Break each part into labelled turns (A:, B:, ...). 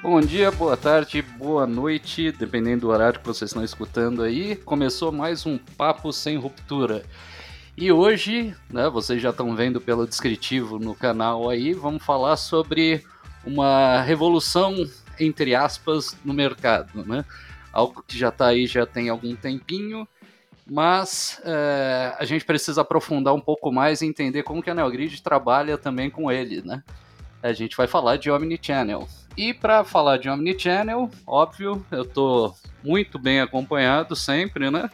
A: Bom dia, boa tarde, boa noite, dependendo do horário que vocês estão escutando aí. Começou mais um Papo Sem Ruptura. E hoje, né, vocês já estão vendo pelo descritivo no canal aí, vamos falar sobre uma revolução, entre aspas, no mercado, né? Algo que já está aí já tem algum tempinho, mas é, a gente precisa aprofundar um pouco mais e entender como que a NeoGrid trabalha também com ele, né? A gente vai falar de Omnichannel. E para falar de Omnichannel, óbvio, eu estou muito bem acompanhado sempre, né?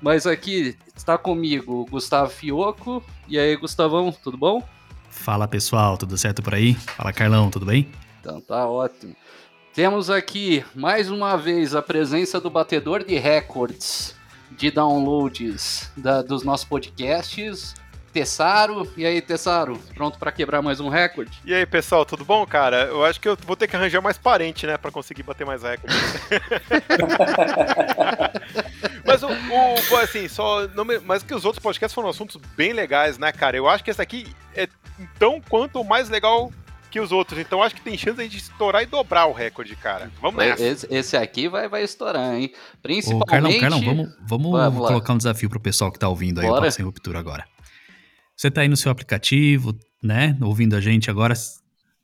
A: Mas aqui está comigo o Gustavo Fioco. E aí, Gustavão, tudo bom?
B: Fala pessoal, tudo certo por aí? Fala Carlão, tudo bem?
A: Então tá ótimo. Temos aqui mais uma vez a presença do batedor de recordes de downloads da, dos nossos podcasts, Tessaro. E aí, Tessaro, pronto para quebrar mais um recorde?
C: E aí, pessoal, tudo bom, cara? Eu acho que eu vou ter que arranjar mais parente, né, para conseguir bater mais recorde. Mas o, o, assim, só não me, mas que os outros podcasts foram assuntos bem legais, né, cara? Eu acho que esse aqui é tão quanto o mais legal que os outros. Então acho que tem chance de estourar e dobrar o recorde, cara. Vamos nessa.
A: Esse, esse aqui vai, vai estourar, hein? Principalmente. Ô,
B: Carlão, Carlão, vamos, vamos, vamos colocar um desafio pro pessoal que tá ouvindo aí Bora. o Sem Ruptura agora. Você tá aí no seu aplicativo, né? Ouvindo a gente agora.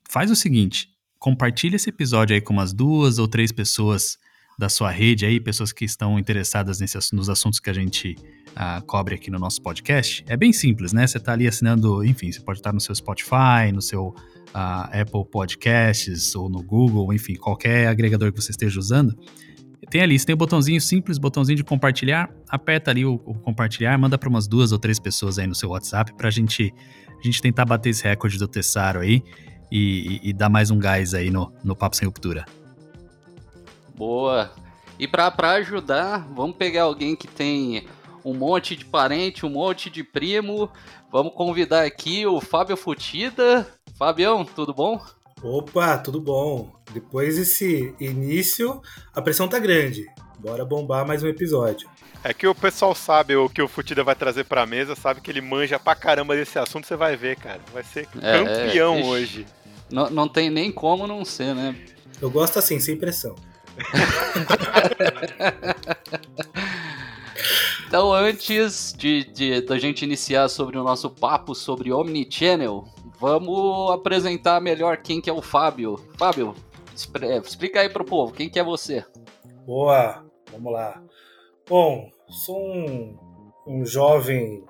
B: Faz o seguinte: compartilha esse episódio aí com umas duas ou três pessoas da sua rede aí, pessoas que estão interessadas nesse, nos assuntos que a gente uh, cobre aqui no nosso podcast. É bem simples, né? Você tá ali assinando, enfim, você pode estar no seu Spotify, no seu uh, Apple Podcasts ou no Google, enfim, qualquer agregador que você esteja usando. Tem ali, você tem o um botãozinho simples, botãozinho de compartilhar, aperta ali o, o compartilhar, manda para umas duas ou três pessoas aí no seu WhatsApp para gente, a gente tentar bater esse recorde do Tessaro aí e, e, e, dar mais um gás aí no, no Papo Sem Ruptura.
A: Boa! E para ajudar, vamos pegar alguém que tem um monte de parente, um monte de primo. Vamos convidar aqui o Fábio Futida. Fabião, tudo bom?
D: Opa, tudo bom? Depois desse início, a pressão tá grande. Bora bombar mais um episódio.
C: É que o pessoal sabe o que o Futida vai trazer pra mesa, sabe que ele manja pra caramba desse assunto, você vai ver, cara. Vai ser é, campeão é, hoje.
A: Não, não tem nem como não ser, né?
D: Eu gosto assim, sem pressão.
A: então, antes de, de, da gente iniciar sobre o nosso papo sobre Omnichannel, Vamos apresentar melhor quem que é o Fábio. Fábio, é, explica aí pro povo, quem que é você?
D: Boa, vamos lá. Bom, sou um, um jovem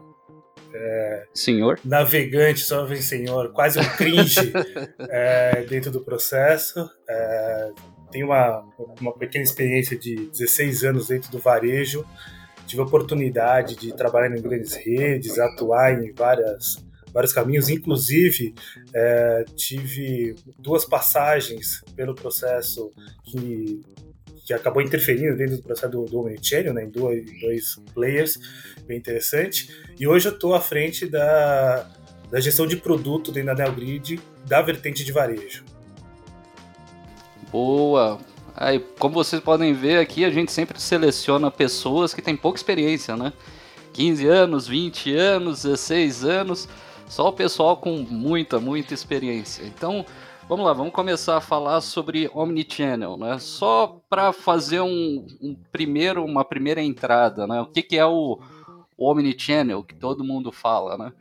A: é, senhor?
D: Navegante, jovem senhor, quase um cringe é, dentro do processo. É, tenho uma, uma pequena experiência de 16 anos dentro do varejo. Tive a oportunidade de trabalhar em grandes redes, atuar em várias vários caminhos, inclusive é, tive duas passagens pelo processo que, que acabou interferindo dentro do processo do, do Omnichannel, né, em dois, dois players, bem interessante, e hoje eu estou à frente da, da gestão de produto dentro da NeoGrid da vertente de varejo.
A: Boa! Aí, como vocês podem ver aqui, a gente sempre seleciona pessoas que têm pouca experiência, né? 15 anos, 20 anos, 16 anos. Só o pessoal com muita, muita experiência. Então, vamos lá, vamos começar a falar sobre Omnichannel, né? Só para fazer um, um, primeiro, uma primeira entrada, né? O que, que é o, o Omnichannel que todo mundo fala, né?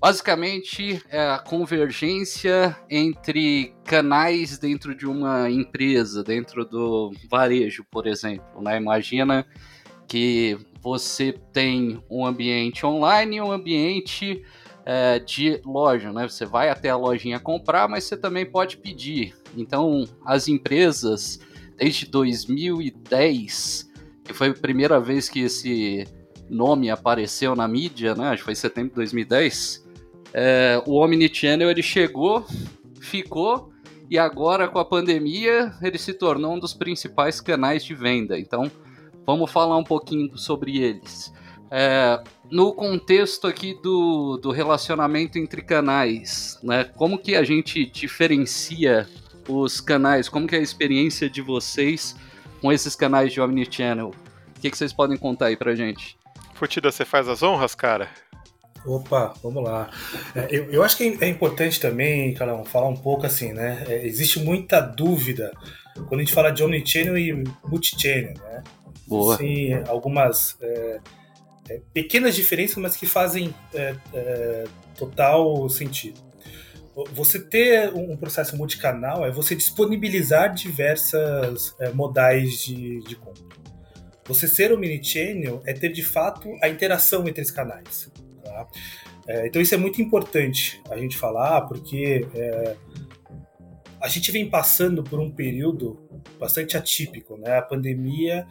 A: Basicamente é a convergência entre canais dentro de uma empresa, dentro do varejo, por exemplo. Né? Imagina que você tem um ambiente online e um ambiente é, de loja, né? Você vai até a lojinha comprar, mas você também pode pedir. Então, as empresas, desde 2010, que foi a primeira vez que esse nome apareceu na mídia, né? Acho que foi em setembro de 2010. É, o Omnichannel ele chegou, ficou e agora com a pandemia ele se tornou um dos principais canais de venda. Então, vamos falar um pouquinho sobre eles. É, no contexto aqui do, do relacionamento entre canais, né? Como que a gente diferencia os canais? Como que é a experiência de vocês com esses canais de Omnichannel? O que, que vocês podem contar aí pra gente?
C: Futida, você faz as honras, cara?
D: Opa, vamos lá. É, eu, eu acho que é importante também, Carlão, falar um pouco assim, né? É, existe muita dúvida quando a gente fala de omnichannel e multichannel, né?
A: Boa.
D: Sim, algumas é, é, pequenas diferenças, mas que fazem é, é total sentido. Você ter um processo multicanal é você disponibilizar diversas é, modais de, de compra. Você ser mini-channel é ter de fato a interação entre os canais. Tá? É, então isso é muito importante a gente falar, porque a gente vem passando por um período bastante atípico. Né? A pandemia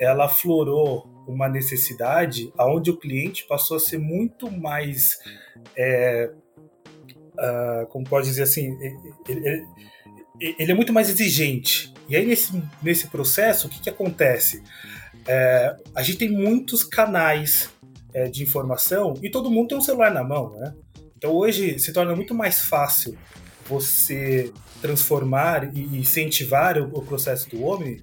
D: ela aflorou uma necessidade aonde o cliente passou a ser muito mais é, uh, como pode dizer assim ele, ele, é muito mais exigente. E aí nesse, nesse processo o que, que acontece? É, a gente tem muitos canais é, de informação e todo mundo tem um celular na mão né? Então hoje se torna muito mais fácil você transformar e incentivar o, o processo do homem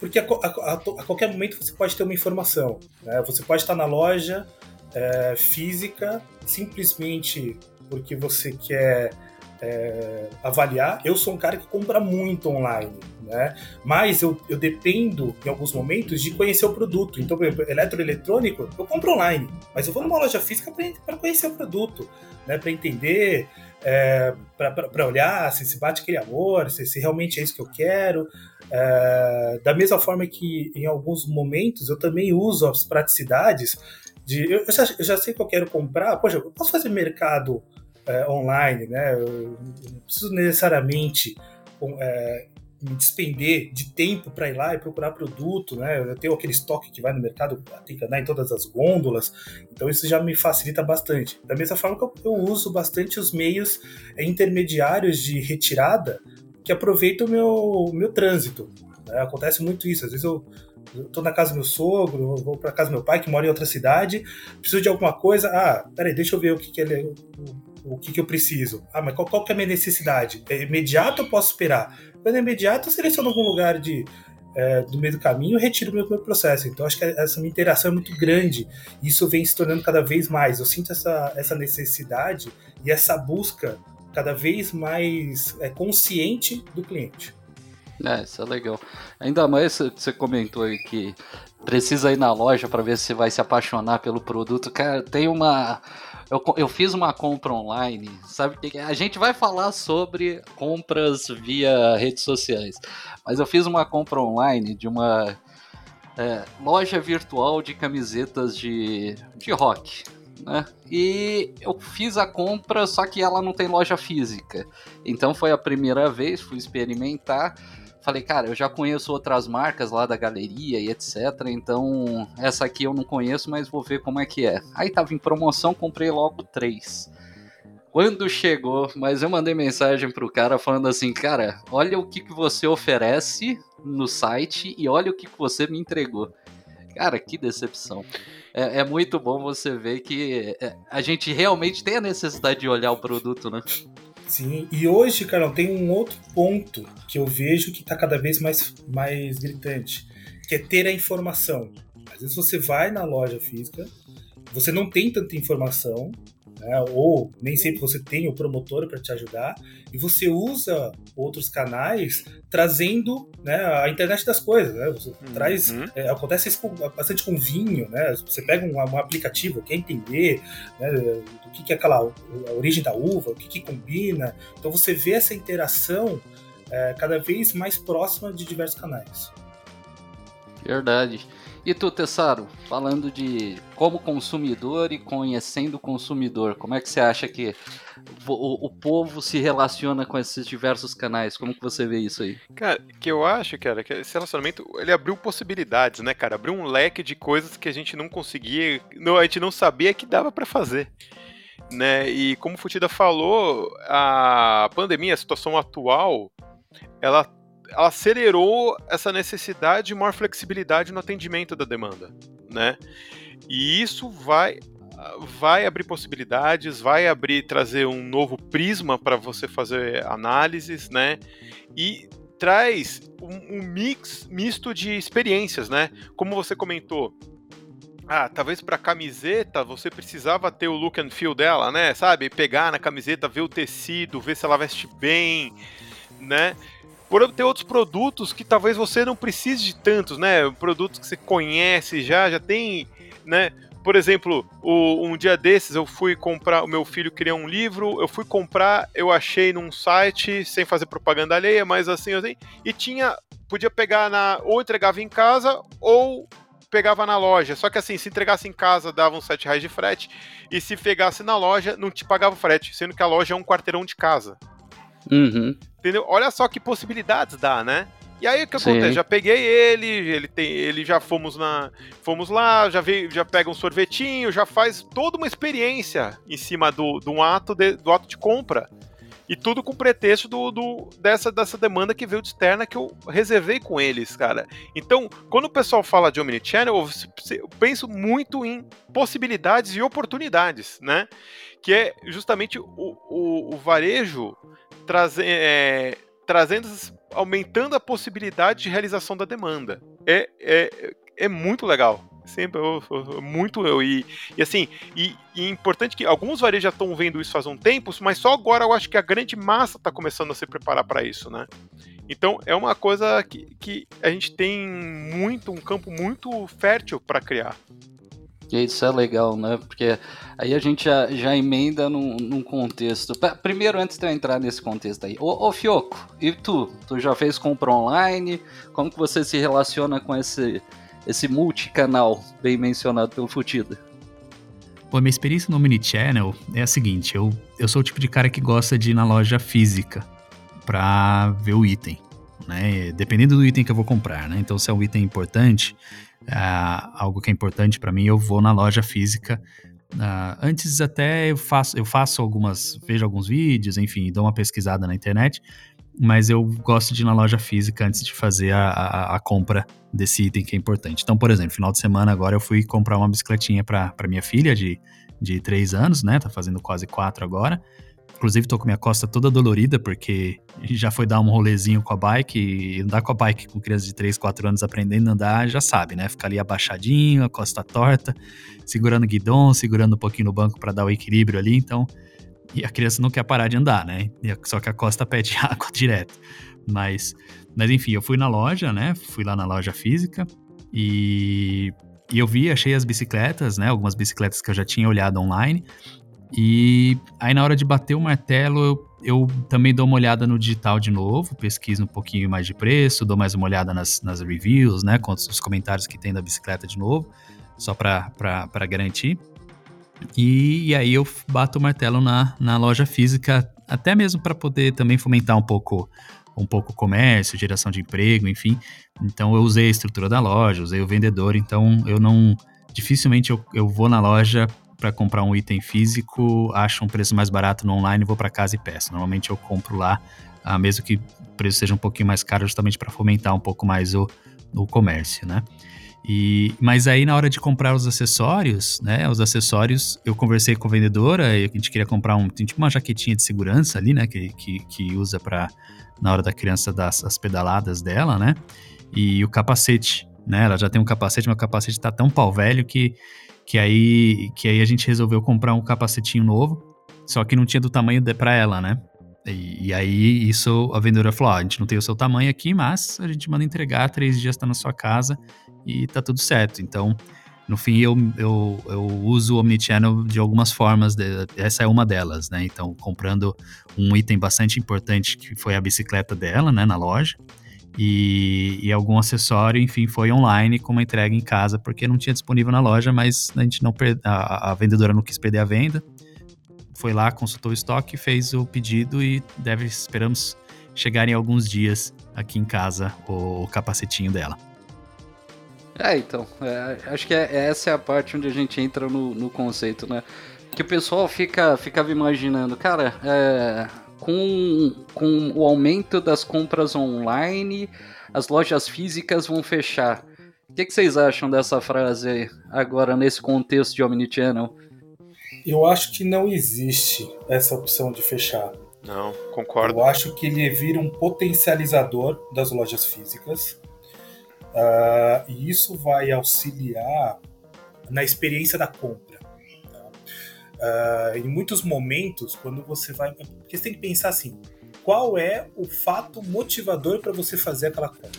D: porque a, a, a, qualquer momento você pode ter uma informação. Né? Você pode estar na loja é, física simplesmente porque você quer é, avaliar. Eu sou um cara que compra muito online, né? mas eu, eu dependo, em alguns momentos, de conhecer o produto. Então, por exemplo, eletroeletrônico, eu compro online, mas eu vou numa loja física para conhecer o produto, né? para entender. É, para olhar se se bate aquele amor, se, se realmente é isso que eu quero. É, da mesma forma que em alguns momentos eu também uso as praticidades de. Eu, eu, já, eu já, sei que eu quero comprar, poxa, eu posso fazer mercado é, online, né? Eu, não preciso necessariamente é, me despender de tempo para ir lá e procurar produto, né? Eu tenho aquele estoque que vai no mercado, tem que andar em todas as gôndolas, então isso já me facilita bastante. Da mesma forma que eu, eu uso bastante os meios intermediários de retirada que aproveita o meu, meu trânsito. Né? Acontece muito isso. Às vezes eu, estou na casa do meu sogro, vou para casa do meu pai que mora em outra cidade, preciso de alguma coisa. Ah, peraí, deixa eu ver o que, que ele, o, o que, que eu preciso. Ah, mas qual, qual que é a minha necessidade? É imediato ou posso esperar? Quando é imediato, eu seleciono algum lugar de, é, do meio do caminho e retiro meu, meu processo. Então, acho que essa minha interação é muito grande. Isso vem se tornando cada vez mais. Eu sinto essa, essa necessidade e essa busca cada vez mais é, consciente do cliente.
A: É, isso é legal. Ainda mais você comentou aí que precisa ir na loja para ver se vai se apaixonar pelo produto. Cara, tem uma. Eu, eu fiz uma compra online, sabe? A gente vai falar sobre compras via redes sociais, mas eu fiz uma compra online de uma é, loja virtual de camisetas de, de rock né? E eu fiz a compra, só que ela não tem loja física. Então foi a primeira vez, fui experimentar. Falei, cara, eu já conheço outras marcas lá da galeria e etc. Então, essa aqui eu não conheço, mas vou ver como é que é. Aí tava em promoção, comprei logo três. Quando chegou, mas eu mandei mensagem pro cara falando assim, cara, olha o que, que você oferece no site e olha o que, que você me entregou. Cara, que decepção é, é, muito bom você ver que é, a gente realmente tem a necessidade de olhar o produto, né?
D: Sim, e hoje, Carol, tem um outro ponto que eu vejo que está cada vez mais, mais gritante, que é ter a informação. Às vezes você vai na loja física, você não tem tanta informação, né? ou nem sempre você tem o promotor para te ajudar, e você usa outros canais trazendo né, a internet das coisas. Né? Você uhum. traz, é, acontece isso com, bastante com vinho, né? você pega um, um aplicativo, quer entender né, o que, que é aquela a origem da uva, o que, que combina, então você vê essa interação é, cada vez mais próxima de diversos canais.
A: Verdade. E tu, Tessaro, falando de como consumidor e conhecendo o consumidor, como é que você acha que o, o, povo se relaciona com esses diversos canais? Como que você vê isso aí?
C: Cara, que eu acho, cara, que esse relacionamento, ele abriu possibilidades, né, cara? Abriu um leque de coisas que a gente não conseguia, não, a gente não sabia que dava para fazer. Né? E como o Futida falou, a pandemia, a situação atual, ela ela acelerou essa necessidade de maior flexibilidade no atendimento da demanda, né? E isso vai vai abrir possibilidades, vai abrir trazer um novo prisma para você fazer análises, né? E traz um, um, mix misto de experiências, né? Como você comentou, ah, talvez para camiseta você precisava ter o look and feel dela, né? Sabe, pegar na camiseta, ver o tecido, ver se ela veste bem, né? Por ter outros produtos que talvez você não precise de tantos, né? Produtos que você conhece já, já tem, né? Por exemplo, o, um dia desses eu fui comprar, o meu filho queria um livro, eu fui comprar, eu achei num site, sem fazer propaganda alheia, mas assim, assim e tinha, podia pegar na, ou entregava em casa, ou pegava na loja. Só que assim, se entregasse em casa, dava uns 7 reais de frete, e se pegasse na loja, não te pagava frete, sendo que a loja é um quarteirão de casa.
A: Uhum.
C: Entendeu? Olha só que possibilidades dá, né? E aí o que Sim. acontece? Já peguei ele, ele tem, ele já fomos na, fomos lá, já veio, já pega um sorvetinho, já faz toda uma experiência em cima do, do ato de, do ato de compra. E tudo com pretexto do, do, dessa, dessa demanda que veio de externa que eu reservei com eles, cara. Então, quando o pessoal fala de Omnichannel, eu penso muito em possibilidades e oportunidades, né? Que é justamente o, o, o varejo é, trazendo aumentando a possibilidade de realização da demanda. É, é, é muito legal. Sempre eu, eu, muito eu. E, e assim, e, e, é importante que alguns varejos já estão vendo isso faz um tempo, mas só agora eu acho que a grande massa está começando a se preparar para isso, né? Então é uma coisa que, que a gente tem muito, um campo muito fértil para criar.
A: E isso é legal, né? Porque aí a gente já, já emenda num, num contexto. Primeiro, antes de eu entrar nesse contexto aí, ô, ô Fioco, e tu? Tu já fez compra online? Como que você se relaciona com esse, esse multicanal bem mencionado pelo Futida?
B: Pô, minha experiência no Omnichannel é a seguinte: eu, eu sou o tipo de cara que gosta de ir na loja física pra ver o item, né? Dependendo do item que eu vou comprar, né? Então, se é um item importante, uh, algo que é importante para mim, eu vou na loja física. Uh, antes até eu faço, eu faço algumas, vejo alguns vídeos, enfim, dou uma pesquisada na internet, mas eu gosto de ir na loja física antes de fazer a, a, a compra desse item que é importante. Então, por exemplo, final de semana agora eu fui comprar uma bicicletinha para minha filha de, de 3 anos, né? Tá fazendo quase 4 agora. Inclusive, tô com minha costa toda dolorida, porque já foi dar um rolezinho com a bike. E andar com a bike com criança de 3, 4 anos aprendendo a andar, já sabe, né? Ficar ali abaixadinho, a costa torta, segurando o guidão, segurando um pouquinho no banco para dar o equilíbrio ali. Então, e a criança não quer parar de andar, né? Só que a costa pede água direto. Mas, mas enfim, eu fui na loja, né? Fui lá na loja física e, e eu vi, achei as bicicletas, né? Algumas bicicletas que eu já tinha olhado online. E aí na hora de bater o martelo, eu, eu também dou uma olhada no digital de novo, pesquiso um pouquinho mais de preço, dou mais uma olhada nas, nas reviews, né, com os comentários que tem da bicicleta de novo, só para garantir. E, e, aí eu bato o martelo na, na loja física, até mesmo para poder também fomentar um pouco um pouco o comércio, geração de emprego, enfim. Então eu usei a estrutura da loja, usei o vendedor, então eu não dificilmente eu, eu vou na loja para comprar um item físico, acho um preço mais barato no online, vou para casa e peço. Normalmente eu compro lá, ah, mesmo que o preço seja um pouquinho mais caro, justamente para fomentar um pouco mais o, o comércio, né? E, mas aí na hora de comprar os acessórios, né? Os acessórios, eu conversei com a vendedora e a gente queria comprar um, tipo uma jaquetinha de segurança ali, né? Que, que, que usa para na hora da criança dar as pedaladas dela, né? E o capacete, né? Ela já tem um capacete, mas o capacete tá tão pau velho que que aí, que aí a gente resolveu comprar um capacetinho novo, só que não tinha do tamanho para ela, né? E, e, aí isso a vendedora falou: a gente não tem o seu tamanho aqui, mas a gente manda entregar, três dias está na sua casa e tá tudo certo. Então, no fim, eu, eu, eu uso o Omnichannel de algumas formas, de, essa é uma delas, né? Então, comprando um item bastante importante que foi a bicicleta dela, né, na loja e, e, algum acessório, enfim, foi online com uma entrega em casa, porque não tinha disponível na loja, mas a gente não a, a vendedora não quis perder a venda. Foi lá, consultou o estoque, fez o pedido e deve, esperamos, chegar em alguns dias aqui em casa o, o capacetinho dela.
A: É, então, é, acho que é, essa é a parte onde a gente entra no, no conceito, né? Que o pessoal fica, ficava imaginando, cara, é, com, com o aumento das compras online, as lojas físicas vão fechar. O que, que vocês acham dessa frase agora nesse contexto de Omnichannel?
D: Eu acho que não existe essa opção de fechar.
C: Não, concordo.
D: Eu acho que ele vira um potencializador das lojas físicas. Uh, e isso vai auxiliar na experiência da compra. Uh, em muitos momentos, quando você vai. Porque você tem que pensar assim: qual é o fato motivador para você fazer aquela compra.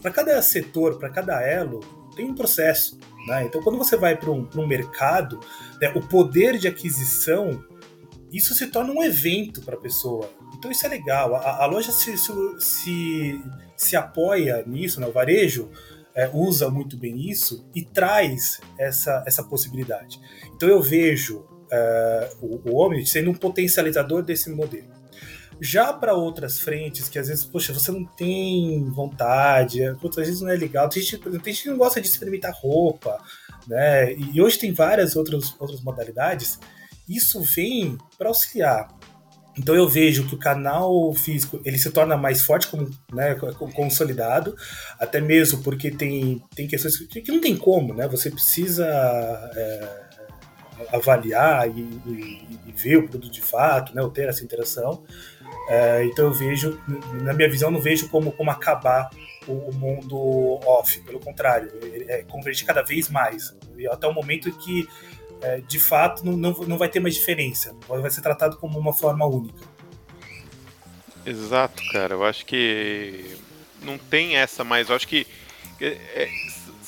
D: Para cada setor, para cada elo, tem um processo. Né? Então, quando você vai para um, um, mercado, né, o poder de aquisição, isso se torna um evento para a pessoa. Então, isso é legal. A, a loja se, se, se, apoia nisso, né? o varejo é, usa muito bem isso e traz essa, essa possibilidade. Então, eu vejo é, o, o Omni sendo um potencializador desse modelo. Já para outras frentes, que às vezes, poxa, você não tem vontade, é, às vezes não é legal, tem gente, tem gente que não gosta de experimentar roupa, né? E hoje tem várias outras, outras modalidades. Isso vem para auxiliar. Então eu vejo que o canal físico ele se torna mais forte, como, né, consolidado, até mesmo porque tem, tem questões que, que não tem como, né? Você precisa é, avaliar e, e, e, ver o produto de fato, né, ou ter essa interação. É, então eu vejo, na minha visão, não vejo como, como acabar o, o mundo off, pelo contrário, é convergir cada vez mais. Até o momento que, é, de fato, não, não, não vai ter mais diferença, vai ser tratado como uma forma única.
C: Exato, cara. Eu acho que não tem essa mais. Eu acho que.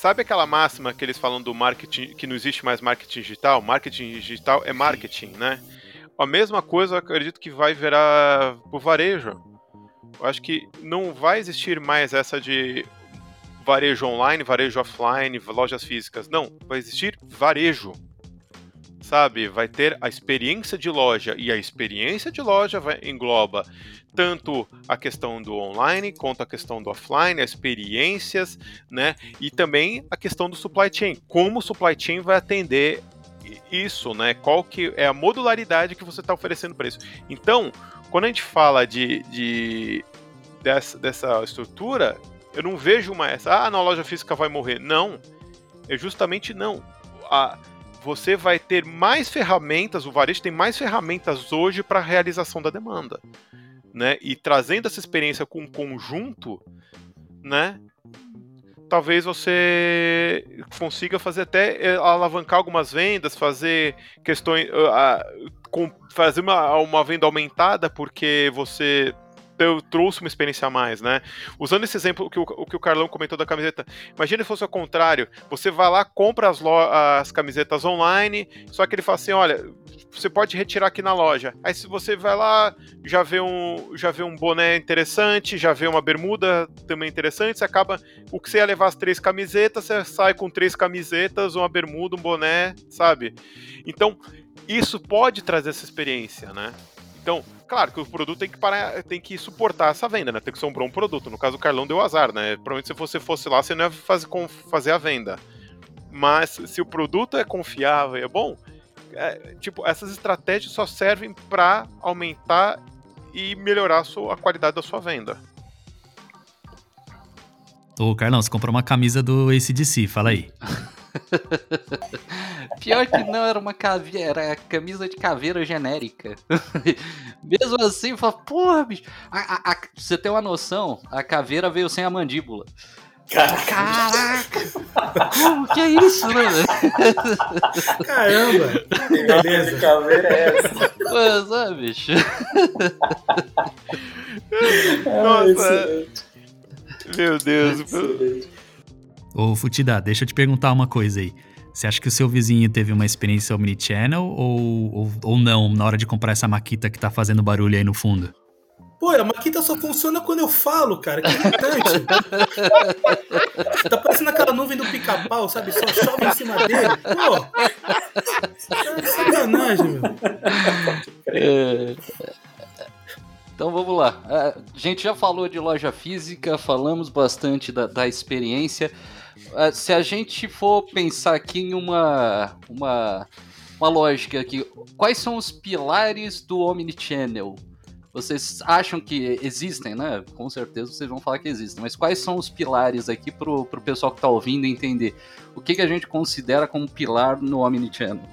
C: Sabe aquela máxima que eles falam do marketing, que não existe mais marketing digital? Marketing digital é marketing, né? A mesma coisa eu acredito que vai virar o varejo. Eu acho que não vai existir mais essa de varejo online, varejo offline, lojas físicas. Não, vai existir varejo. Sabe? Vai ter a experiência de loja e a experiência de loja vai, engloba tanto a questão do online quanto a questão do offline, as experiências, né? E também a questão do supply chain. Como o supply chain vai atender isso, né? Qual que é a modularidade que você está oferecendo para isso. Então, quando a gente fala de, de dessa, dessa estrutura, eu não vejo mais, ah, na loja física vai morrer. Não, é justamente não. A, você vai ter mais ferramentas, o varejo tem mais ferramentas hoje para a realização da demanda. Né? E trazendo essa experiência com um conjunto, né? talvez você consiga fazer até eh, alavancar algumas vendas, fazer questões, uh, fazer uma, uma venda aumentada porque você eu trouxe uma experiência a mais, né? Usando esse exemplo que o, que o Carlão comentou da camiseta, imagina se fosse o contrário, você vai lá, compra as, as camisetas online, só que ele fala assim, olha, você pode retirar aqui na loja. Aí se você vai lá, já vê um, já vê um boné interessante, já vê uma bermuda também interessante, você acaba, o que você ia levar as três camisetas, você sai com três camisetas, uma bermuda, um boné, sabe? Então, isso pode trazer essa experiência, né? Então, claro que o produto tem que parar, tem que suportar essa venda, né? Tem que ser um bom produto. No caso, o Carlão deu azar, né? Provavelmente se você fosse lá, você não ia fazer, fazer a venda. Mas se o produto é confiável e é bom, é, tipo, essas estratégias só servem para aumentar e melhorar a, sua, a qualidade da sua venda.
B: Ô, Carlão, você comprou uma camisa do ACDC, fala aí.
A: Pior que não, era uma caveira, era camisa de caveira genérica. Mesmo assim, eu falo, porra, bicho. A, a, a, você ter uma noção, a caveira veio sem a mandíbula. Caraca! Como que é isso, né?
D: Caramba!
E: Que beleza! Que caveira é essa?
A: Pois é, bicho.
C: Nossa! Meu Deus!
B: Ô, Futida, deixa eu te perguntar uma coisa aí. Você acha que o seu vizinho teve uma experiência omnichannel ou, ou, ou não na hora de comprar essa maquita que tá fazendo barulho aí no fundo?
D: Pô, a maquita só funciona quando eu falo, cara. Que irritante. tá parecendo aquela nuvem do pica-pau, sabe? Só chove em cima dele. Pô, é sacanagem, meu. É...
A: Então vamos lá. A gente já falou de loja física, falamos bastante da, da experiência. Ah, se a gente for pensar aqui em uma, uma, uma lógica aqui, quais são os pilares do Omnichannel? Vocês acham que existem, né? Com certeza vocês vão falar que existem, mas quais são os pilares aqui pro, pro pessoal que tá ouvindo entender? O que, que a gente considera como pilar no Omnichannel?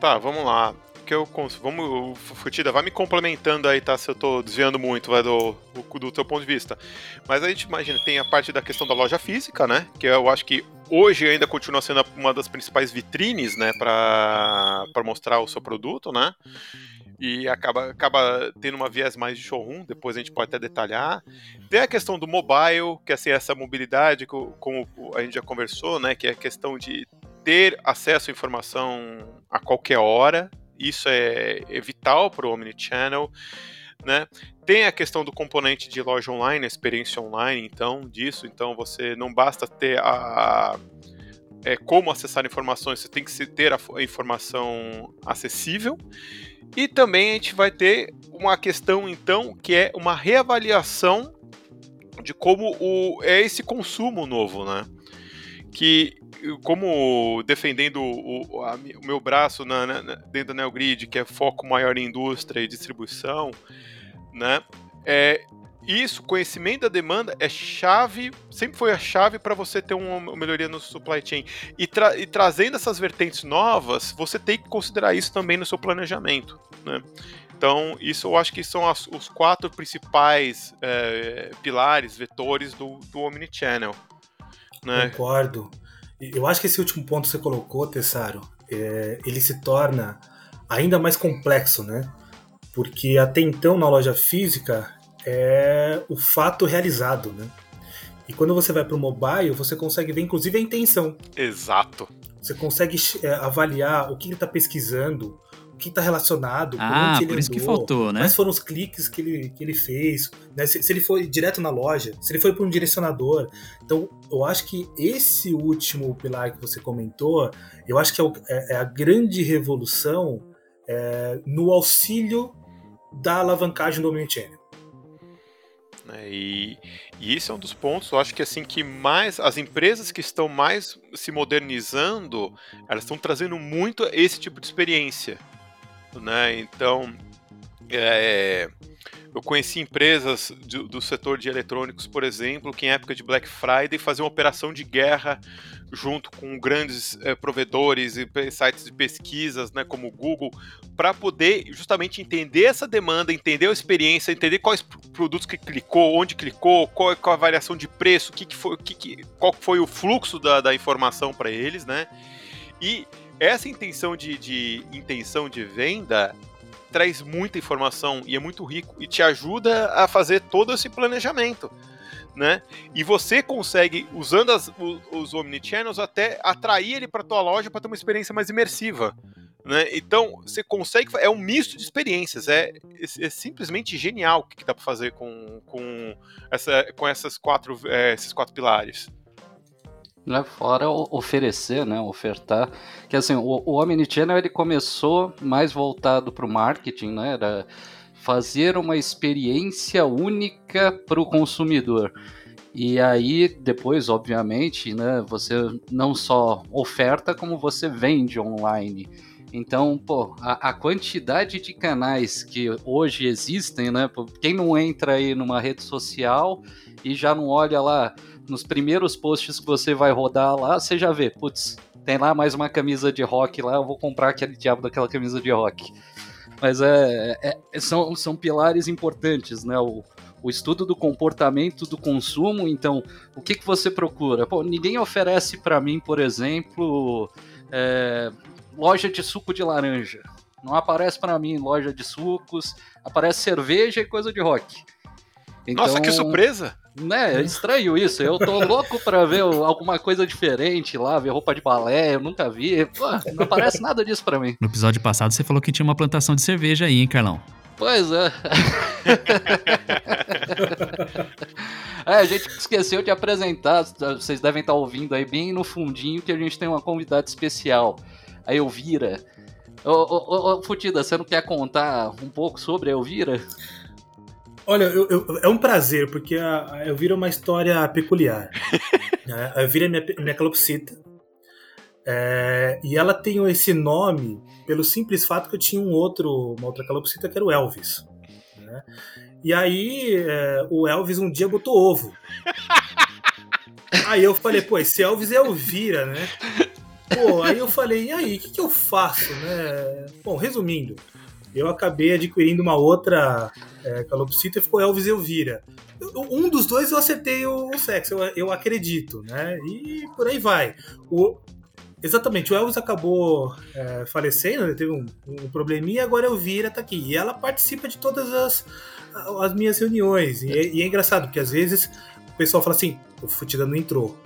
C: Tá, vamos lá que eu vamos, Futida, vai me complementando aí, tá? Se eu tô desviando muito vai do, do teu ponto de vista. Mas a gente imagina, tem a parte da questão da loja física, né? Que eu acho que hoje ainda continua sendo uma das principais vitrines, né, para mostrar o seu produto, né? e acaba, acaba tendo uma viés mais de showroom, depois a gente pode até detalhar. Tem a questão do mobile, que é assim, essa mobilidade, como a gente já conversou, né, que é a questão de ter acesso à informação a qualquer hora, isso é, é vital para o Omnichannel. Né? Tem a questão do componente de loja online, experiência online, então, disso. Então, você não basta ter a, é, como acessar informações, você tem que ter a informação acessível. E também a gente vai ter uma questão, então, que é uma reavaliação de como o, é esse consumo novo, né? Que, como defendendo o, a, o meu braço na, na, dentro da NeoGrid, que é foco maior em indústria e distribuição, né? É, isso, conhecimento da demanda é chave, sempre foi a chave para você ter uma melhoria no supply chain. E, tra e, trazendo essas vertentes novas, você tem que considerar isso também no seu planejamento. Né? Então, isso eu acho que são as, os quatro principais é, pilares, vetores do, do Omnichannel. Né?
D: Concordo. Eu acho que esse último ponto que você colocou, Tessaro, é, ele se torna ainda mais complexo, né? Porque até então na loja física é o fato realizado, né? E quando você vai para o mobile, você consegue ver inclusive a intenção.
C: Exato.
D: Você consegue é, avaliar o que ele está pesquisando, que está relacionado,
B: ah, por andou, isso que faltou, né?
D: Quais foram os cliques que ele, que ele fez, né? se, se ele foi direto na loja, se ele foi para um direcionador. Então, eu acho que esse último pilar que você comentou, eu acho que é, o, é, é a grande revolução é, no auxílio da alavancagem do Omnichannel.
C: Né? E, e isso é um dos pontos, eu acho que assim que mais as empresas que estão mais se modernizando, elas estão trazendo muito esse tipo de experiência, né? Então, é, eu conheci empresas do, do, setor de eletrônicos, por exemplo, que em época de Black Friday faziam operação de guerra junto com grandes é, provedores e sites de pesquisas, né, como o Google, para poder justamente entender essa demanda, entender a experiência, entender quais produtos que clicou, onde clicou, qual, qual a variação de preço, que que foi, que que, qual foi o fluxo da, da informação para eles, né? E essa intenção de, de intenção de venda traz muita informação e é muito rico e te ajuda a fazer todo esse planejamento né? E você consegue, usando as, os, os omnichannels, até atrair ele para tua loja para ter uma experiência mais imersiva. Né? Então, você consegue. É um misto de experiências. É, é, é simplesmente genial o que, que dá para fazer com, com, essa, com essas quatro, é, esses quatro pilares.
A: Né, fora oferecer, né, ofertar, que assim, o, o Omnichannel ele começou mais voltado para o marketing, né, era fazer uma experiência única para o consumidor. E aí, depois, obviamente, né, você não só oferta, como você vende online. Então, pô, a, a, quantidade de canais que hoje existem, né? Quem não entra aí numa rede social e já não olha lá nos primeiros posts que você vai rodar lá, você já vê, putz, tem lá mais uma camisa de rock lá, eu vou comprar aquele diabo daquela camisa de rock. Mas é, é, é, são, são pilares importantes, né? O, o estudo do comportamento do consumo. Então, o que, que você procura? Pô, ninguém oferece para mim, por exemplo, é, loja de suco de laranja. Não aparece para mim loja de sucos, aparece cerveja e coisa de rock.
C: Então, Nossa, que então, surpresa!
A: Né, é estranho isso. Eu tô louco pra ver alguma coisa diferente lá, ver roupa de balé, eu nunca vi. Pô, não aparece nada disso pra mim.
B: No episódio passado você falou que tinha uma plantação de cerveja aí, hein, Carlão?
A: Pois é. é. A gente esqueceu de apresentar, vocês devem estar ouvindo aí bem no fundinho que a gente tem uma convidada especial, a Elvira. Ô, ô, ô, Futida, você não quer contar um pouco sobre a Elvira?
D: Olha, eu, eu, é um prazer, porque a, a Elvira é uma história peculiar. Né? a Elvira é minha, minha calopsita. É, e ela tem esse nome pelo simples fato que eu tinha um outro, uma outra calopsita que era o Elvis. Né? E aí é, o Elvis um dia botou ovo. Aí eu falei, pô, esse Elvis é Elvira, né? Pô, aí eu falei, e aí, o que, que eu faço, né? Bom, resumindo, eu acabei adquirindo uma outra é, calopsita e ficou Elvis e Elvira. Um dos dois eu acertei o, sexo, eu, eu, acredito, né? E por aí vai. O, Exatamente, o Elvis acabou é, falecendo, teve um, um probleminha, agora a Elvira tá aqui. E ela participa de todas as, as minhas reuniões. E é, e é engraçado, porque às vezes o pessoal fala assim: o Futida não entrou,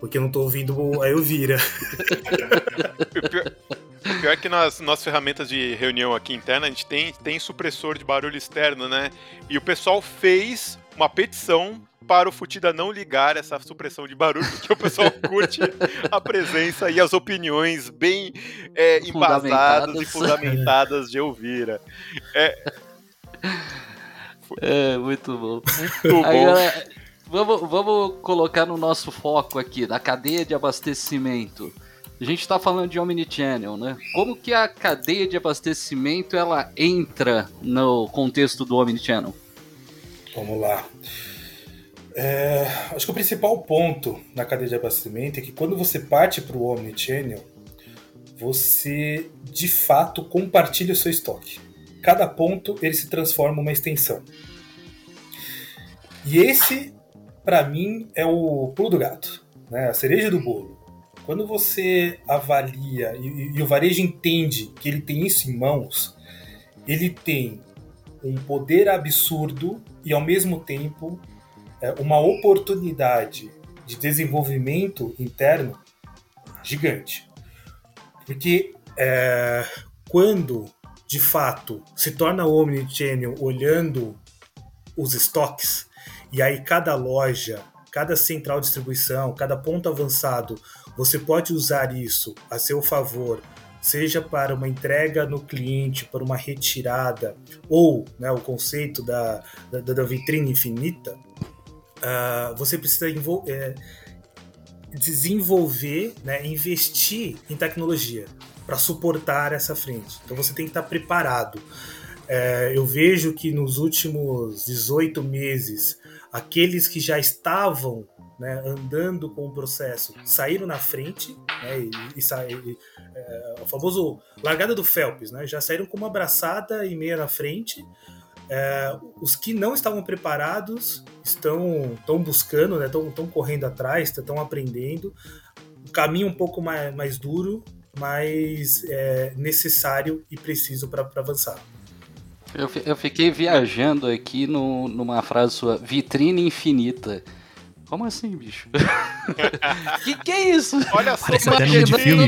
D: porque eu não tô ouvindo a Elvira.
C: Pior que nas nossas ferramentas de reunião aqui interna, a gente tem, tem supressor de barulho externo, né? E o pessoal fez uma petição para o Futida não ligar essa supressão de barulho, porque o pessoal curte a presença e as opiniões bem é, embasadas e fundamentadas de Elvira. É,
A: é muito bom. Muito Aí, bom. Vamos, vamos colocar no nosso foco aqui, da cadeia de abastecimento. A gente está falando de Omnichannel, né? Como que a cadeia de abastecimento ela entra no contexto do Omnichannel?
D: Vamos lá. É, acho que o principal ponto na cadeia de abastecimento é que quando você parte para o Omnichannel, você de fato compartilha o seu estoque. Cada ponto ele se transforma em uma extensão. E esse, para mim, é o pulo do gato, né? a cereja do bolo. Quando você avalia e, e o varejo entende que ele tem isso em mãos, ele tem um poder absurdo e ao mesmo tempo é, uma oportunidade de desenvolvimento interno gigante. Porque é, quando de fato se torna omnichannel olhando os estoques, e aí cada loja, cada central de distribuição, cada ponto avançado, você pode usar isso a seu favor seja para uma entrega no cliente, para uma retirada, ou né, o conceito da, da, da vitrine infinita, uh, você precisa é, desenvolver, né, investir em tecnologia para suportar essa frente. Então você tem que estar preparado. É, eu vejo que nos últimos 18 meses, aqueles que já estavam né, andando com o processo, saíram na frente, né, e, e, e é, o famoso largada do Phelps, né, já saíram com uma abraçada e meia na frente. É, os que não estavam preparados estão, buscando, né, estão, estão correndo atrás, estão aprendendo. O caminho um pouco mais, mais duro, mas é, necessário e preciso para avançar.
A: Eu, eu fiquei viajando aqui no, numa frase sua, vitrine infinita. Como assim, bicho? que que é isso?
C: Olha só, Parece até nome de filme.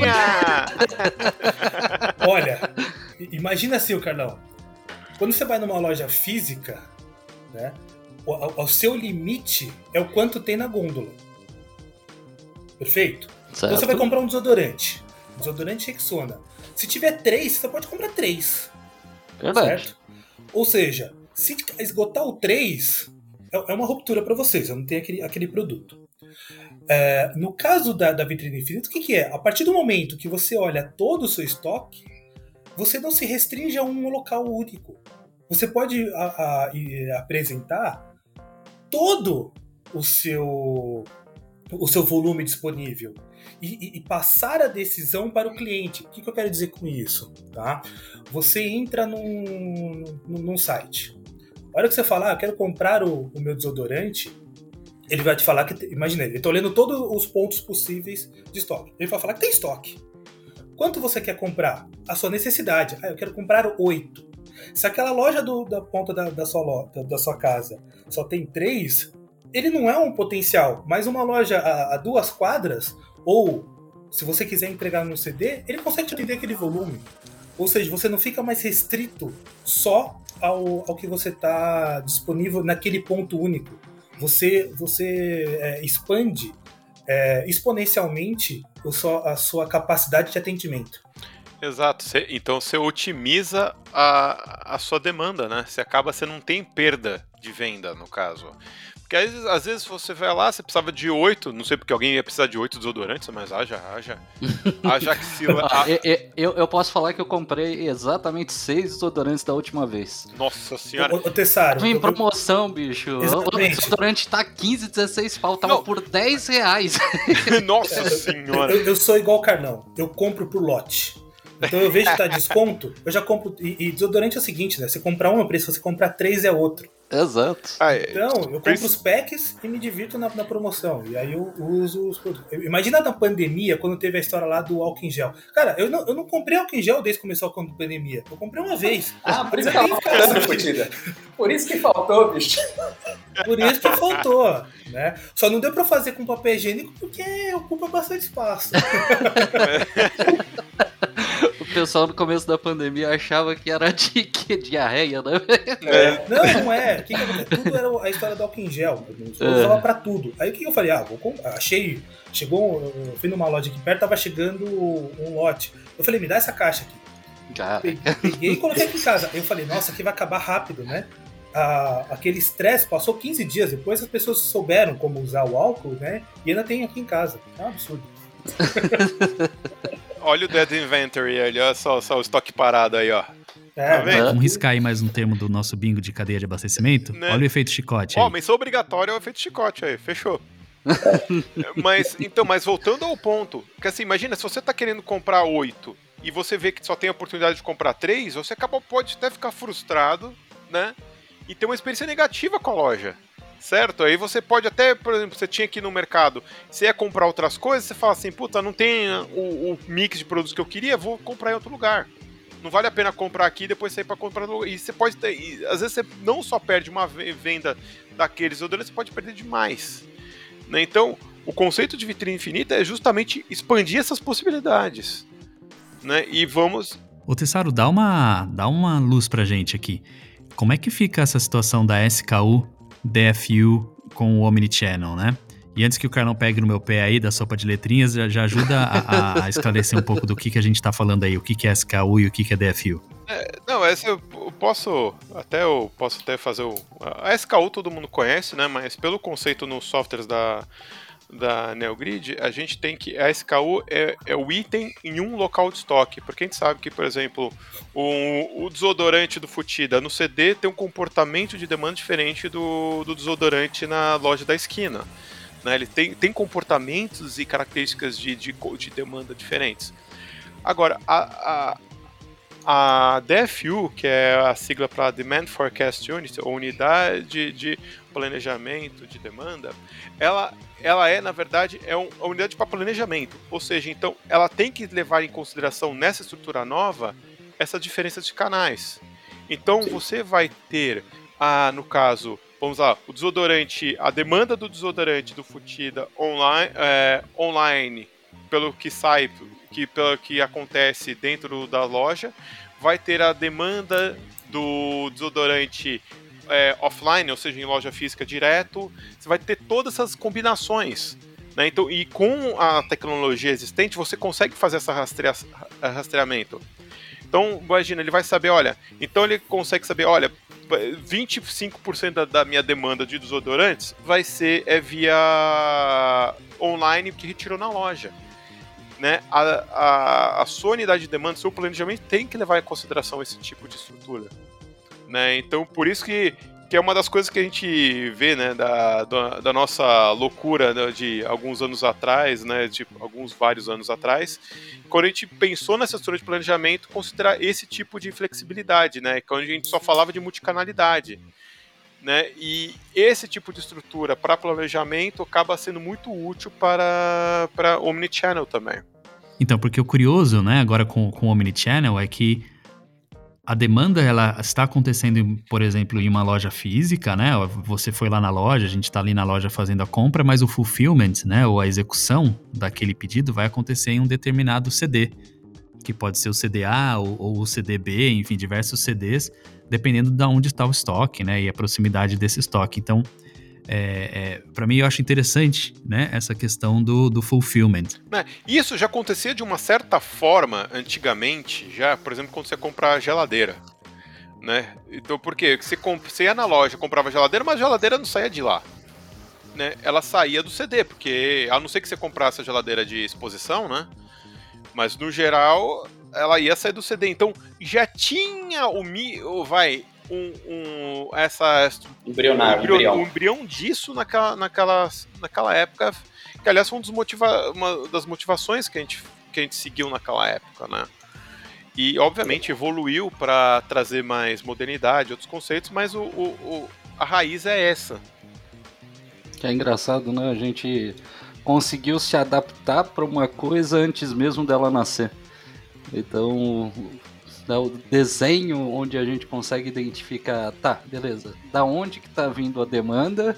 D: Olha, imagina assim, o Carlão. Quando você vai numa loja física, né? O, o, seu limite é o quanto tem na gôndola. Perfeito? Certo. Então você vai comprar um desodorante. Desodorante Rexona. Se tiver três, você pode comprar três.
A: Verdade. Certo?
D: Ou seja, se esgotar o três, é, é uma ruptura para vocês, eu não tenho aquele, aquele produto. É, no caso da, da vitrine infinita, o que, que, é? A partir do momento que você olha todo o seu estoque, você não se restringe a um local único. Você pode a, a, apresentar todo o seu, o seu volume disponível e, e, passar a decisão para o cliente. O que, que eu quero dizer com isso? Tá? Você entra num, num site a hora que você falar, ah, quero comprar o, o, meu desodorante, ele vai te falar que. Imagina, ele está olhando todos os pontos possíveis de estoque. Ele vai falar que tem estoque. Quanto você quer comprar? A sua necessidade. Ah, eu quero comprar oito. Se aquela loja do, da ponta da, da, sua loja, da sua casa só tem três, ele não é um potencial, mas uma loja a, a duas quadras, ou se você quiser entregar no CD, ele consegue te atender aquele volume. Ou seja, você não fica mais restrito só ao, ao que você está disponível naquele ponto único. Você, você é, expande é, exponencialmente a sua capacidade de atendimento.
C: Exato. Então você otimiza a, a sua demanda, né? Você acaba, você não tem perda de venda, no caso. Porque às vezes, às vezes você vai lá, você precisava de oito, não sei porque alguém ia precisar de oito desodorantes, mas haja, haja. Haja axila.
A: Ah, eu, eu, posso falar que eu comprei exatamente seis desodorantes da última vez.
C: Nossa senhora.
D: O, o Tessário.
A: Em promoção, bicho. Exatamente. O desodorante tá 15, 16 pau, tava não. por 10 reais.
C: Nossa senhora.
D: Eu, eu sou igual o Carnão, eu compro por lote. Então eu vejo que tá desconto, eu já compro. E, e, desodorante é o seguinte, né? Você comprar um é um preço, você comprar três é outro.
A: Exato.
D: Ah, é. Então, eu compro os packs e me divirto na, na, promoção. E aí eu uso os produtos. Imagina na pandemia, quando teve a história lá do álcool em gel. Cara, eu não, eu não comprei álcool em gel desde que começou a pandemia. Eu comprei uma vez.
E: Ah, por isso que faltou, Por isso que faltou, bicho.
D: Por isso que faltou, né? Só não deu pra fazer com papel higiênico porque ocupa bastante espaço.
A: o pessoal no começo da pandemia achava que era de que, diarreia, né?
D: É. Não, não é. Que que tudo era a história do álcool em gel. Eu é. usava pra tudo. Aí o que eu falei? Ah, vou comprar. Achei. Chegou. Eu fui numa loja aqui perto, tava chegando um lote. Eu falei, me dá essa caixa aqui. Peguei e coloquei aqui em casa. Aí eu falei, nossa, aqui vai acabar rápido, né? Ah, aquele estresse passou 15 dias depois, as pessoas souberam como usar o álcool, né? E ainda tem aqui em casa. É um absurdo.
C: olha o Dead Inventory ali, olha só, só o estoque parado aí, ó.
B: É, tá Vamos riscar aí mais um termo do nosso bingo de cadeia de abastecimento? Né? Olha o efeito chicote.
C: Ó, menção obrigatória é o efeito chicote aí, fechou. mas, então, mas voltando ao ponto, que assim, imagina, se você tá querendo comprar oito e você vê que só tem a oportunidade de comprar três, você acaba, pode até ficar frustrado, né? E ter uma experiência negativa com a loja certo? Aí você pode até, por exemplo, você tinha aqui no mercado, você ia comprar outras coisas, você fala assim, puta, não tem o, o mix de produtos que eu queria, vou comprar em outro lugar. Não vale a pena comprar aqui e depois sair para comprar no E você pode ter, e, às vezes você não só perde uma venda daqueles odorantes, você pode perder demais. Né? Então, o conceito de vitrine infinita é justamente expandir essas possibilidades. Né? E vamos.
B: Ô Tessaro, dá uma, dá uma luz pra gente aqui. Como é que fica essa situação da SKU DFU com o Omnichannel, né? E antes que o Carlão pegue no meu pé aí da sopa de letrinhas, já, já ajuda a, a, esclarecer um pouco do que, que a gente está falando aí, o que, que é SKU e o que, que é DFU.
C: É, não, essa eu posso até eu posso até fazer o a SKU todo mundo conhece, né? Mas pelo conceito nos softwares da da NeoGrid, a gente tem que. A SKU é, é, o item em um local de estoque. Porque a gente sabe que, por exemplo, o, o desodorante do Futida no CD tem um comportamento de demanda diferente do, do desodorante na loja da esquina. Né? Ele tem, tem comportamentos e características de, de, de demanda diferentes. Agora, a, a, a DFU, que é a sigla para Demand Forecast Unit, ou Unidade de Planejamento de Demanda, ela ela é, na verdade, é um, uma unidade para planejamento. Ou seja, então, ela tem que levar em consideração nessa estrutura nova essa diferença de canais. Então, Sim. você vai ter, a, no caso, vamos lá, o desodorante, a demanda do desodorante do Futida online, é, online pelo que sai, que, pelo que acontece dentro da loja, vai ter a demanda do desodorante é, offline, ou seja, em loja física direto, você vai ter todas essas combinações. Né? Então, e com a tecnologia existente, você consegue fazer esse rastreia rastreamento. Então, imagina, ele vai saber, olha, então ele consegue saber, olha, 25% da, da minha demanda de desodorantes vai ser é via online que retirou na loja. Né? A, a, a sua unidade de demanda, seu planejamento tem que levar em consideração esse tipo de estrutura né? Então, por isso que, que é uma das coisas que a gente vê, né, da, da, da nossa loucura né, de alguns anos atrás, né, de alguns vários anos atrás, quando a gente pensou nessa estrutura de planejamento, considerar esse tipo de flexibilidade, né, quando a gente só falava de multicanalidade. Né? E esse tipo de estrutura para planejamento acaba sendo muito útil para, para Omnichannel também.
B: Então, porque o curioso, né, agora com, com o Omnichannel é que a demanda ela está acontecendo, por exemplo, em uma loja física, né? Você foi lá na loja, a gente está ali na loja fazendo a compra, mas o fulfillment, né, ou a execução daquele pedido vai acontecer em um determinado CD, que pode ser o CDA ou, ou o CDB, enfim, diversos CDs, dependendo de onde está o estoque, né, e a proximidade desse estoque. Então, é, é, para mim eu acho interessante né, essa questão do, do fulfillment.
C: É, isso já acontecia de uma certa forma antigamente, já, por exemplo, quando você compra geladeira. Né? Então, por quê? Você, comp... você ia na loja, comprava geladeira, mas a geladeira não saía de lá. Né? Ela saía do CD, porque a não ser que você comprasse a geladeira de exposição, né? Mas no geral, ela ia sair do CD. Então já tinha o mi, vai um, um essa
E: embrionário,
C: um, embrião, um embrião disso naquela, naquela, naquela época, que aliás foi um dos motiva uma das motivações que a gente que a gente seguiu naquela época, né? E obviamente evoluiu para trazer mais modernidade, outros conceitos, mas o, o, o, a raiz é essa.
A: Que é engraçado, né? A gente conseguiu se adaptar para uma coisa antes mesmo dela nascer. Então, o desenho onde a gente consegue identificar, tá, beleza, da onde que tá vindo a demanda,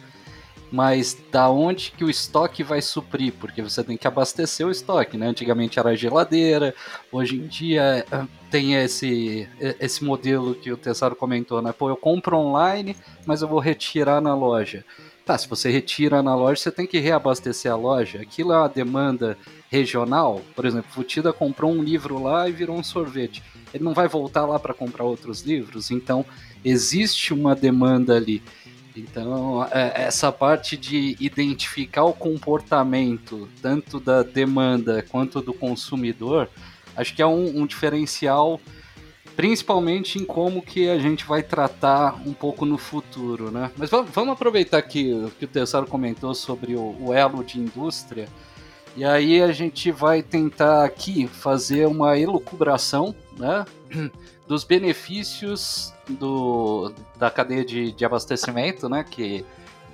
A: mas da onde que o estoque vai suprir, porque você tem que abastecer o estoque, né? Antigamente era geladeira, hoje em dia ah, tem esse, esse modelo que o Tessaro comentou, né? Pô, eu compro online, mas eu vou retirar na loja. Tá, se você retira na loja, você tem que reabastecer a loja. Aquilo é uma demanda regional. Por exemplo, Futida comprou um livro lá e virou um sorvete. Ele não vai voltar lá para comprar outros livros, então existe uma demanda ali. Então, é, essa parte de identificar o comportamento, tanto da demanda quanto do consumidor, acho que é um, um diferencial, principalmente em como que a gente vai tratar um pouco no futuro, né? Mas vamos, aproveitar que, que o Tessaro comentou sobre o, o elo de indústria, e aí a gente vai tentar aqui fazer uma elucubração, né? dos benefícios do, da cadeia de, de abastecimento, né, que,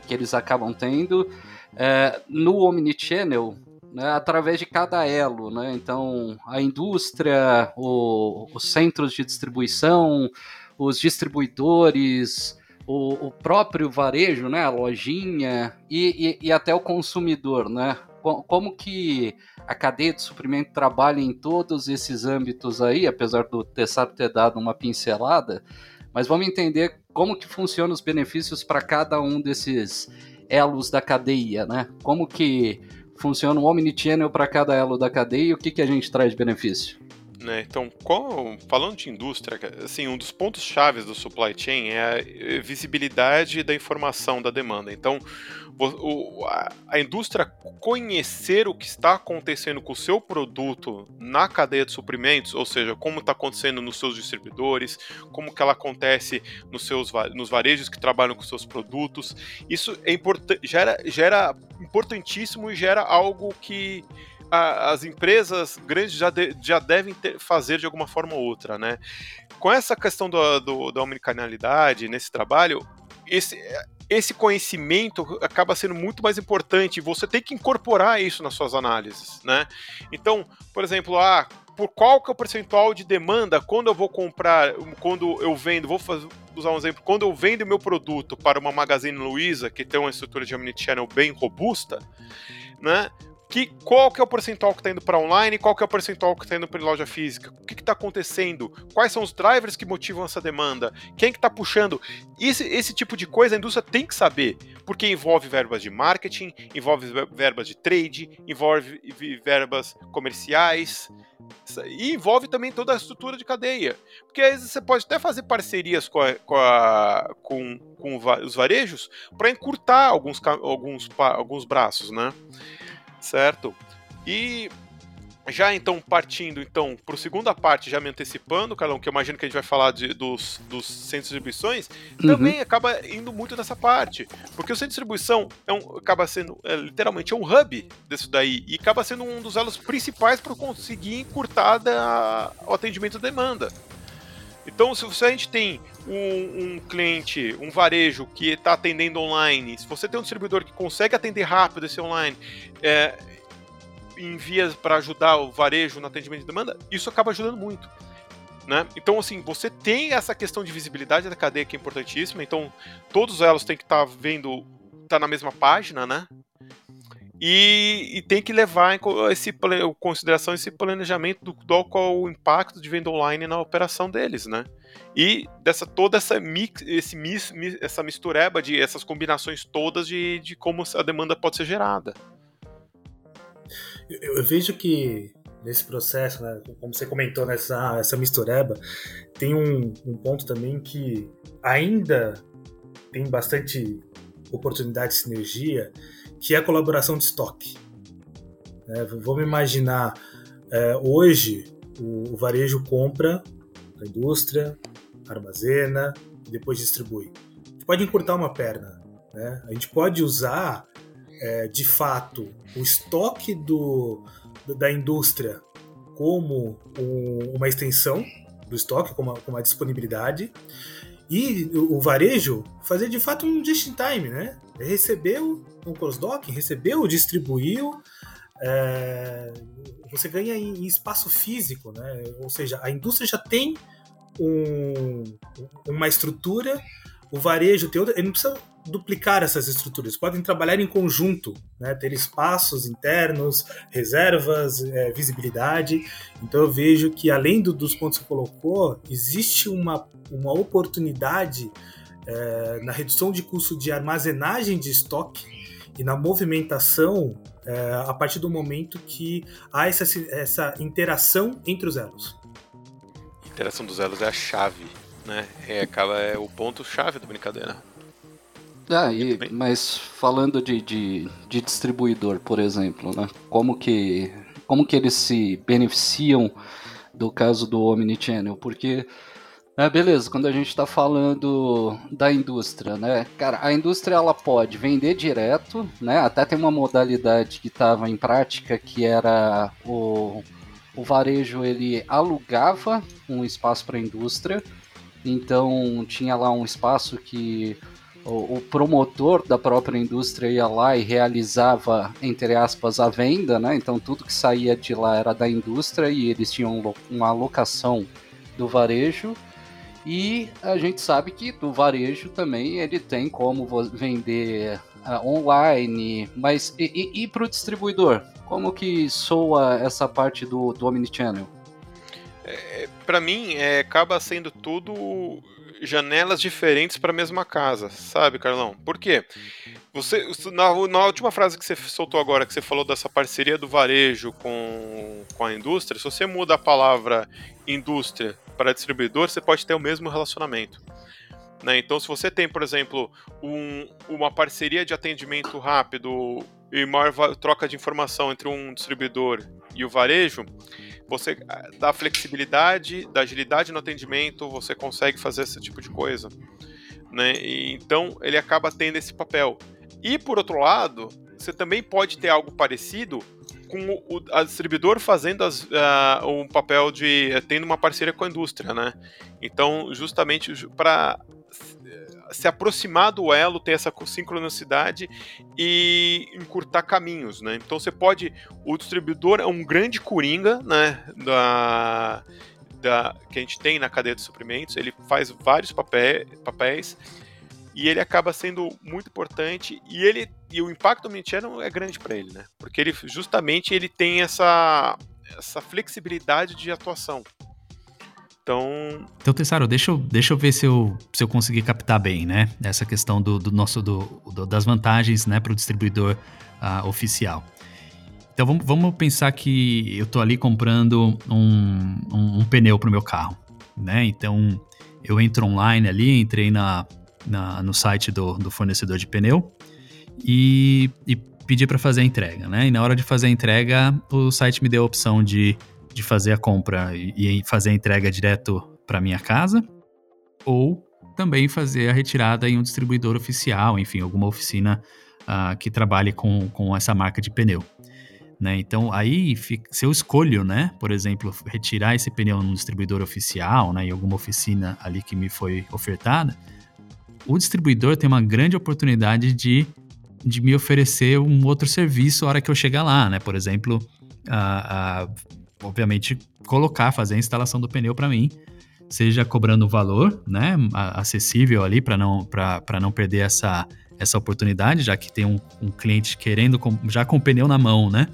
A: que eles acabam tendo é, no Omnichannel, né, através de cada elo, né, então a indústria, o, os centros de distribuição, os distribuidores, o, o próprio varejo, né, a lojinha e, e, e até o consumidor, né, como que a cadeia de suprimento trabalha em todos esses âmbitos aí, apesar do Tessaro ter dado uma pincelada, mas vamos entender como que funcionam os benefícios para cada um desses elos da cadeia, né? Como que funciona o Omnichannel para cada elo da cadeia e o que, que a gente traz de benefício?
C: Né? Então, qual, falando de indústria, assim, um dos pontos chaves do supply chain é a visibilidade da informação da demanda. Então, o, a, a, indústria conhecer o que está acontecendo com o seu produto na cadeia de suprimentos, ou seja, como está acontecendo nos seus distribuidores, como que ela acontece nos seus nos varejos que trabalham com seus produtos, isso é importante, gera, gera importantíssimo e gera algo que a, as empresas grandes já, de, já devem ter, fazer de alguma forma ou outra, né? Com essa questão do, do, da omnicanalidade nesse trabalho, esse, esse conhecimento acaba sendo muito mais importante. Você tem que incorporar isso nas suas análises, né? Então, por exemplo, ah, por qual que é o percentual de demanda quando eu vou comprar, quando eu vendo, vou fazer, usar um exemplo, quando eu vendo meu produto para uma Magazine Luiza, que tem uma estrutura de omnichannel bem robusta, né? Que, qual que é o percentual que está indo para online, qual que é o percentual que está indo para loja física, o que está acontecendo, quais são os drivers que motivam essa demanda, quem que está puxando. Esse, esse tipo de coisa a indústria tem que saber, porque envolve verbas de marketing, envolve verbas de trade, envolve verbas comerciais, e envolve também toda a estrutura de cadeia. Porque às vezes você pode até fazer parcerias com, a, com, a, com, com os varejos para encurtar alguns, alguns, alguns braços, né? Certo? E já então partindo então para a segunda parte, já me antecipando, Carlão, que eu imagino que a gente vai falar de, dos, dos centros de distribuições, uhum. também acaba indo muito nessa parte. Porque o centro de distribuição é um, acaba sendo é, literalmente é um hub disso daí e acaba sendo um dos elos principais para conseguir encurtar da, o atendimento da demanda. Então, se a gente tem um, um cliente, um varejo que está atendendo online, se você tem um distribuidor que consegue atender rápido esse online, é, envia para ajudar o varejo no atendimento de demanda, isso acaba ajudando muito. Né? Então, assim, você tem essa questão de visibilidade da cadeia que é importantíssima, então todos elas têm que estar tá vendo, tá na mesma página, né? E, e, tem que levar em esse, consideração esse planejamento do, do qual o impacto de venda online na operação deles, né? E dessa toda essa mix, esse mis, essa mistureba de essas combinações todas de, de como a demanda pode ser gerada.
D: Eu, eu vejo que nesse processo, né, como você comentou nessa essa mistureba, tem um, um ponto também que ainda tem bastante oportunidade de sinergia que é a colaboração de estoque. É, vamos imaginar, é, hoje o, o, varejo compra da indústria, armazena e depois distribui. A gente pode encurtar uma perna. Né? A gente pode usar, é, de fato, o estoque do, da indústria como um, uma extensão do estoque, como uma, como uma disponibilidade, E o, o varejo fazer de fato um just in time, né? Recebeu um cross-dock, recebeu, distribuiu, é, você ganha em, em, espaço físico, né? Ou seja, a indústria já tem um, uma estrutura, o varejo tem outra, ele não precisa duplicar essas estruturas, podem trabalhar em conjunto, né? ter espaços internos, reservas, é, visibilidade. Então eu vejo que além do, dos pontos que você colocou, existe uma, uma oportunidade é, na redução de custo de armazenagem de estoque e na movimentação é, a partir do momento que há essa, essa interação entre os elos.
C: A interação dos elos é a chave, né? É, acaba, é o ponto-chave da brincadeira.
A: Ah, e, mas falando de, de, de, distribuidor, por exemplo, né? Como que, como que eles se beneficiam do caso do Omnichannel? Porque, é, beleza, quando a gente está falando da indústria, né? Cara, a indústria ela pode vender direto, né? Até tem uma modalidade que estava em prática que era o, o varejo ele alugava um espaço para a indústria, então tinha lá um espaço que o, o, promotor da própria indústria ia lá e realizava, entre aspas, a venda, né? Então tudo que saía de lá era da indústria e eles tinham uma alocação do varejo. E a gente sabe que do varejo também ele tem como vender uh, online, mas e, e, e para o distribuidor? Como que soa essa parte do, do Omnichannel?
C: É, para mim, é, acaba sendo tudo janelas diferentes para a mesma casa, sabe, Carlão? Por quê? Você, na, na, última frase que você soltou agora, que você falou dessa parceria do varejo com, com a indústria, se você muda a palavra indústria para distribuidor, você pode ter o mesmo relacionamento. Né? Então, se você tem, por exemplo, um, uma parceria de atendimento rápido e maior troca de informação entre um distribuidor e o varejo, você ah, dá flexibilidade, dá agilidade no atendimento, você consegue fazer esse tipo de coisa. Né? E, então ele acaba tendo esse papel. E por outro lado, você também pode ter algo parecido com o, o distribuidor fazendo as, uh, um papel de tendo uma parceria com a indústria, né? Então, justamente para se aproximar do elo, ter essa sincronicidade e encurtar caminhos, né? Então você pode, o distribuidor é um grande coringa, né, da, da que a gente tem na cadeia de suprimentos, ele faz vários papéis, papéis e ele acaba sendo muito importante e ele e o impacto do omnichannel é grande para ele, né? Porque ele justamente ele tem essa essa flexibilidade de atuação. Então.
B: Então, Tessaro, deixa eu, deixa eu ver se eu, se eu conseguir captar bem, né? Essa questão do, do nosso do, do, das vantagens né, para o distribuidor uh, oficial. Então vamos, vamos pensar que eu estou ali comprando um, um, um pneu para o meu carro, né? Então eu entro online ali, entrei na, na no site do, do fornecedor de pneu e, e pedi para fazer a entrega, né? E na hora de fazer a entrega, o site me deu a opção de de fazer a compra e, e fazer a entrega direto para minha casa, ou também fazer a retirada em um distribuidor oficial, enfim, alguma oficina uh, que trabalhe com, com essa marca de pneu. Né? Então, aí, se eu escolho, né, por exemplo, retirar esse pneu num distribuidor oficial, né, em alguma oficina ali que me foi ofertada, o distribuidor tem uma grande oportunidade de, de me oferecer um outro serviço a hora que eu chegar lá, né? Por exemplo, uh, uh, obviamente, colocar, fazer a instalação do pneu para mim, seja cobrando o valor, né, acessível ali para não, não perder essa, essa oportunidade, já que tem um, um cliente querendo, com, já com o pneu na mão, né,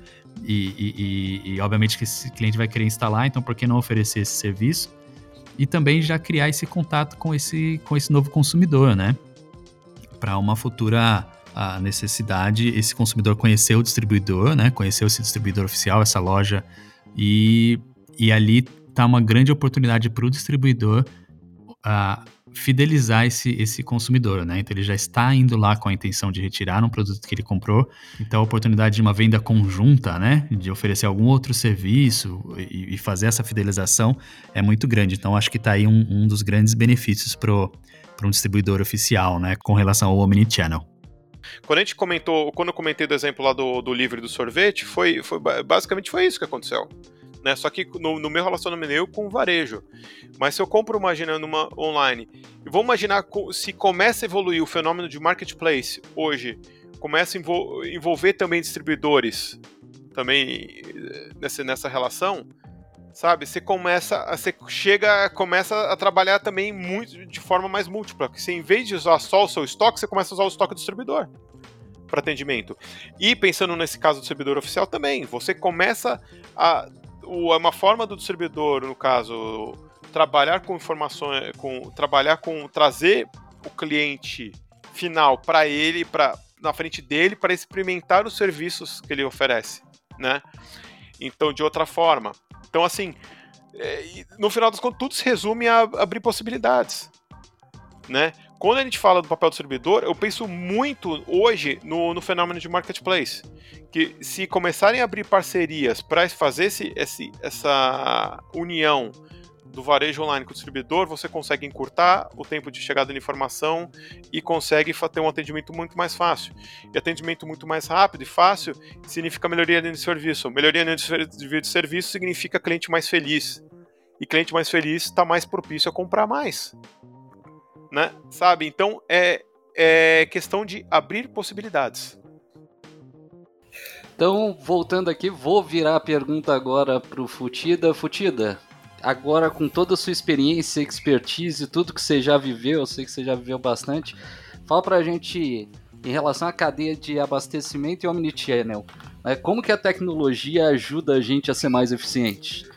B: e, e, e, obviamente que esse cliente vai querer instalar, então por que não oferecer esse serviço? E também já criar esse contato com esse, com esse novo consumidor, né, para uma futura a necessidade, esse consumidor conhecer o distribuidor, né, conhecer esse distribuidor oficial, essa loja. E, e ali está uma grande oportunidade para o distribuidor uh, fidelizar esse, esse consumidor, né? Então ele já está indo lá com a intenção de retirar um produto que ele comprou. Então a oportunidade de uma venda conjunta, né? De oferecer algum outro serviço e, e fazer essa fidelização é muito grande. Então acho que está aí um, um, dos grandes benefícios para um distribuidor oficial, né? Com relação ao Omnichannel.
C: Quando a gente comentou, quando eu comentei do exemplo lá do, do livro do sorvete, foi, foi basicamente foi isso que aconteceu. Né? Só que no, no meu relacionamento eu com o varejo. Mas se eu compro, imaginando uma online, e vou imaginar se começa a evoluir o fenômeno de marketplace hoje, começa a envolver também distribuidores, também eh, nessa, nessa relação, sabe? Você começa, você chega, começa a trabalhar também muito de forma mais múltipla, porque você em vez de usar só o seu estoque, você começa a usar o estoque do distribuidor para atendimento. E pensando nesse caso do distribuidor oficial também, você começa a uma forma do distribuidor, no caso, trabalhar com informações, com trabalhar com trazer o cliente final para ele, para na frente dele para experimentar os serviços que ele oferece, né? Então, de outra forma, então, assim, é, no final das contas, tudo se resume a abrir possibilidades. Né? Quando a gente fala do papel do servidor, eu penso muito hoje no, no fenômeno de marketplace. Que se começarem a abrir parcerias para fazer esse, esse, essa união do varejo online com o distribuidor, você consegue encurtar o tempo de chegada de informação e consegue ter um atendimento muito mais fácil. E atendimento muito mais rápido e fácil significa melhoria de serviço. Melhoria de serviço significa cliente mais feliz. E cliente mais feliz está mais propício a comprar mais. Né? Sabe? Então é, é questão de abrir possibilidades.
A: Então, voltando aqui, vou virar a pergunta agora para o Futida. Futida, agora com toda a sua experiência, expertise, tudo que você já viveu, eu sei que você já viveu bastante, fala pra gente em relação à cadeia de abastecimento e omnichannel. Né? Como que a tecnologia ajuda a gente a ser mais eficiente?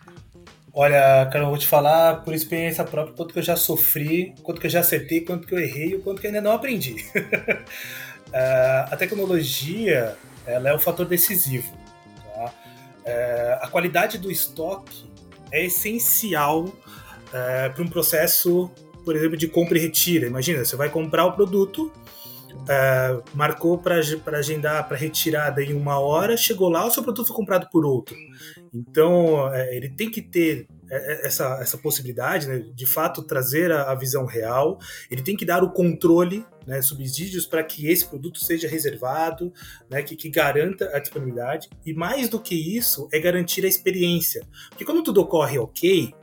D: Olha, cara, eu vou te falar por experiência própria quanto que eu já sofri, quanto que eu já acertei, quanto que eu errei e quanto que eu ainda não aprendi. uh, a tecnologia ela é o fator decisivo. Tá? Uh, a qualidade do estoque é essencial é, para um processo, por exemplo, de compra e retira. Imagina, você vai comprar o produto, é, marcou para agendar para retirada em uma hora, chegou lá, o seu produto foi comprado por outro. Então, é, ele tem que ter é, essa, essa possibilidade, né, de fato, trazer a, a, visão real, ele tem que dar o controle, né, subsídios para que esse produto seja reservado, né, que, que garanta a disponibilidade, e mais do que isso, é garantir a experiência. Porque quando tudo ocorre ok,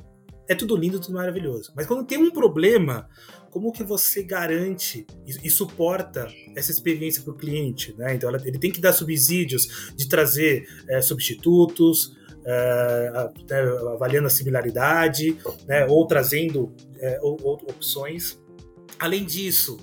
D: é tudo lindo, tudo maravilhoso. Mas quando tem um problema, como que você garante e, e suporta essa experiência para o cliente? Né? Então, ela, ele tem que dar subsídios de trazer é, substitutos, é, né, avaliando a similaridade, né, ou trazendo é, ou, ou opções. Além disso,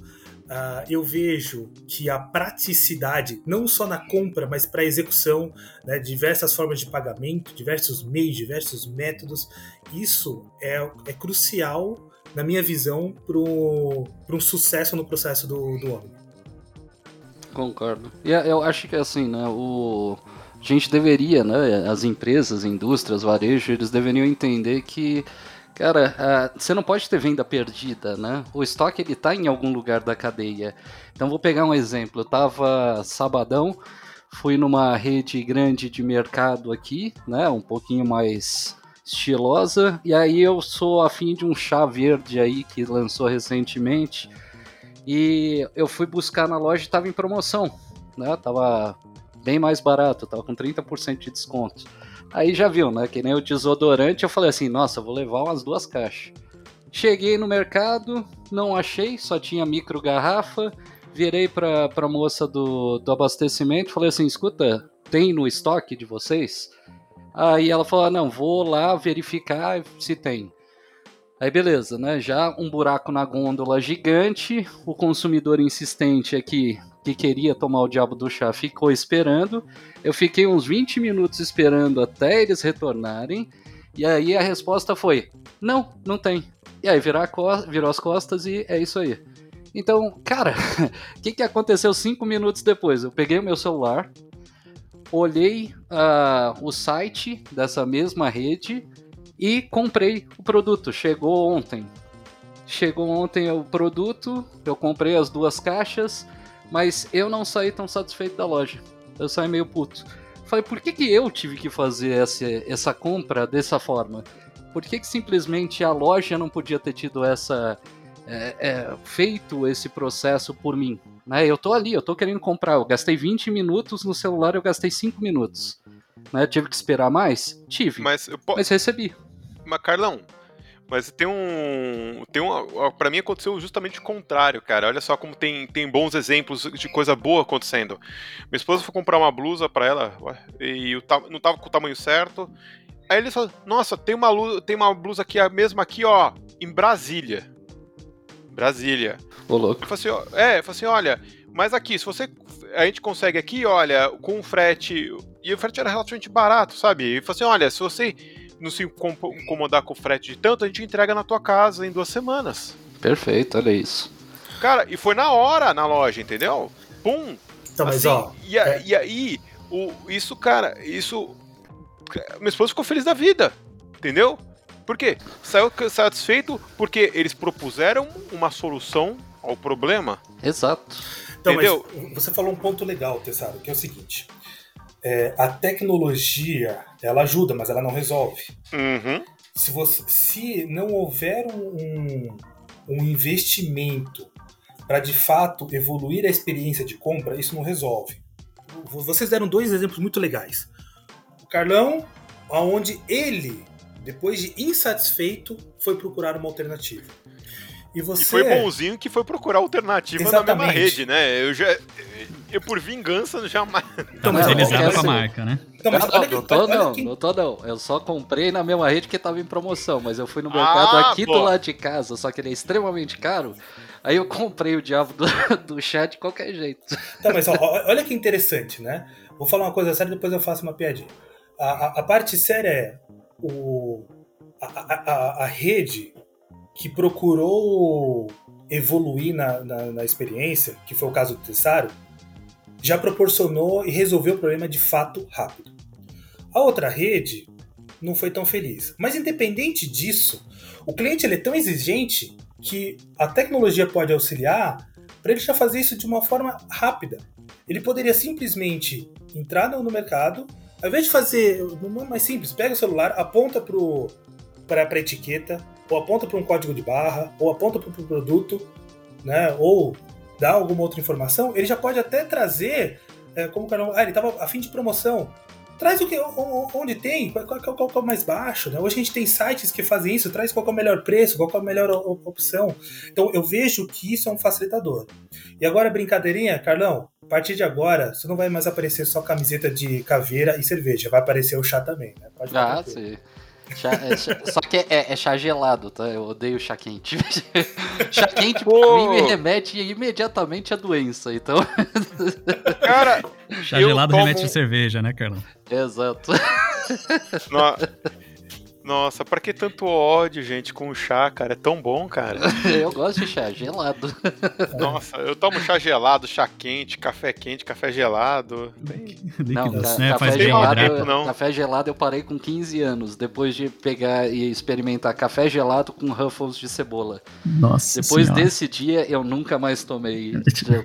D: Uh, eu vejo que a praticidade, não só na compra, mas para execução, né, diversas formas de pagamento, diversos meios, diversos métodos, isso é, é crucial, na minha visão, para um sucesso no processo do, do homem.
A: Concordo. E é, eu acho que assim, né, o a gente deveria, né, as empresas, indústrias, varejo, eles deveriam entender que, cara, você não pode ter venda perdida, né? O estoque ele tá em algum lugar da cadeia. Então vou pegar um exemplo. Eu tava sabadão, fui numa rede grande de mercado aqui, né, um pouquinho mais estilosa, e aí eu sou afim de um chá verde aí que lançou recentemente. E eu fui buscar na loja e tava em promoção, né? Tava bem mais barato, tava com 30% de desconto. Aí já viu, né? Que nem o desodorante, eu falei assim, nossa, vou levar umas duas caixas. Cheguei no mercado, não achei, só tinha micro garrafa. Virei pra, pra moça do, do abastecimento, falei assim, escuta, tem no estoque de vocês? Aí ela falou, ah, não, vou lá verificar se tem. Aí beleza, né? Já um buraco na gôndola gigante, o consumidor insistente aqui que queria tomar o diabo do chá ficou esperando. Eu fiquei uns 20 minutos esperando até eles retornarem. E aí a resposta foi: não, não tem. E aí virou, virou as costas e é isso aí. Então, cara, o que, que aconteceu cinco minutos depois? Eu peguei o meu celular, olhei uh, o site dessa mesma rede e comprei o produto. Chegou ontem. Chegou ontem o produto, eu comprei as duas caixas mas eu não saí tão satisfeito da loja. Eu saí meio puto. Falei, por que, que eu tive que fazer essa, essa compra dessa forma? Por que, que simplesmente a loja não podia ter tido essa. É, é, feito esse processo por mim? Né? Eu tô ali, eu tô querendo comprar. Eu gastei 20 minutos no celular, eu gastei 5 minutos. Né? Tive que esperar mais? Tive. Mas, eu po... mas recebi.
C: Mas, Carlão, mas tem um. Tem um. Pra mim aconteceu justamente o contrário, cara. Olha só como tem, tem bons exemplos de coisa boa acontecendo. Minha esposa foi comprar uma blusa pra ela e não tava com o tamanho certo. Aí ele falou: Nossa, tem uma, tem uma blusa aqui, a mesma aqui, ó, em Brasília. Brasília.
A: Ô, louco.
C: Eu falei assim, é, eu falei assim: olha, mas aqui, se você. A gente consegue aqui, olha, com o frete. E o frete era relativamente barato, sabe? E falou assim: olha, se você não se incomodar com o frete de tanto, a gente entrega na tua casa em duas semanas.
A: Perfeito, olha isso.
C: Cara, e foi na hora na loja, entendeu? Pum!
D: Então, assim, mas ó.
C: E, é... e aí, o, isso, cara, isso. Minha esposa ficou feliz da vida, entendeu? Por quê? Saiu satisfeito porque eles propuseram uma solução ao problema.
A: Exato.
D: Então, Entendeu? você falou um ponto legal, Tessaro, que é o seguinte: é, a tecnologia ela ajuda, mas ela não resolve.
C: Uhum.
D: Se, você, se não houver um, um investimento para de fato evoluir a experiência de compra, isso não resolve. Vocês deram dois exemplos muito legais. O Carlão, aonde ele, depois de insatisfeito, foi procurar uma alternativa.
C: E, você... e foi bonzinho que foi procurar alternativa Exatamente. na mesma rede, né? Eu já. Eu, por vingança, jamais.
B: Então, mas eles eram com a marca, né?
A: Então, mas não, não, tô, não, que... não tô não. Eu só comprei na mesma rede que tava em promoção, mas eu fui no mercado ah, aqui pô. do lado de casa, só que ele é extremamente caro. Aí eu comprei o diabo do, do chat de qualquer jeito.
D: Tá, mas ó, olha que interessante, né? Vou falar uma coisa séria, depois eu faço uma piadinha. A, a, a parte séria é o, a, a, a rede que procurou evoluir na, na, na, experiência, que foi o caso do Tessaro, já proporcionou e resolveu o problema de fato rápido. A outra rede não foi tão feliz. Mas independente disso, o cliente ele é tão exigente que a tecnologia pode auxiliar para ele já fazer isso de uma forma rápida. Ele poderia simplesmente entrar no, mercado, ao invés de fazer uma mais simples, pega o celular, aponta para a etiqueta, ou aponta para um código de barra, ou aponta para o produto, né, ou dá alguma outra informação, ele já pode até trazer, é, como o canal, ah, ele estava a fim de promoção. Traz o que, onde tem, qual, qual, qual, qual é o mais baixo. Né? Hoje a gente tem sites que fazem isso, traz qual é o melhor preço, qual é a melhor opção. Então eu vejo que isso é um facilitador. E agora, brincadeirinha, Carlão, a partir de agora, você não vai mais aparecer só camiseta de caveira e cerveja, vai aparecer o chá também, né?
A: Pode ah, sim. Chá, é, chá, só que é, é, chá gelado, tá? Eu odeio chá quente. chá quente Pô. pra mim me remete imediatamente à doença, então.
C: Cara,
B: chá gelado tomo... remete a cerveja, né, Carlão?
A: Exato.
C: No... Nossa, pra que tanto ódio, gente, com o chá, cara? É tão bom, cara.
A: eu gosto de chá gelado.
C: Nossa, eu tomo chá gelado, chá quente, café quente, café gelado.
A: Não, ca né? café, gelado, eu, não. café gelado eu parei com 15 anos, depois de pegar e experimentar café gelado com Ruffles de cebola.
B: Nossa
A: Depois
B: senhora.
A: desse dia, eu nunca mais tomei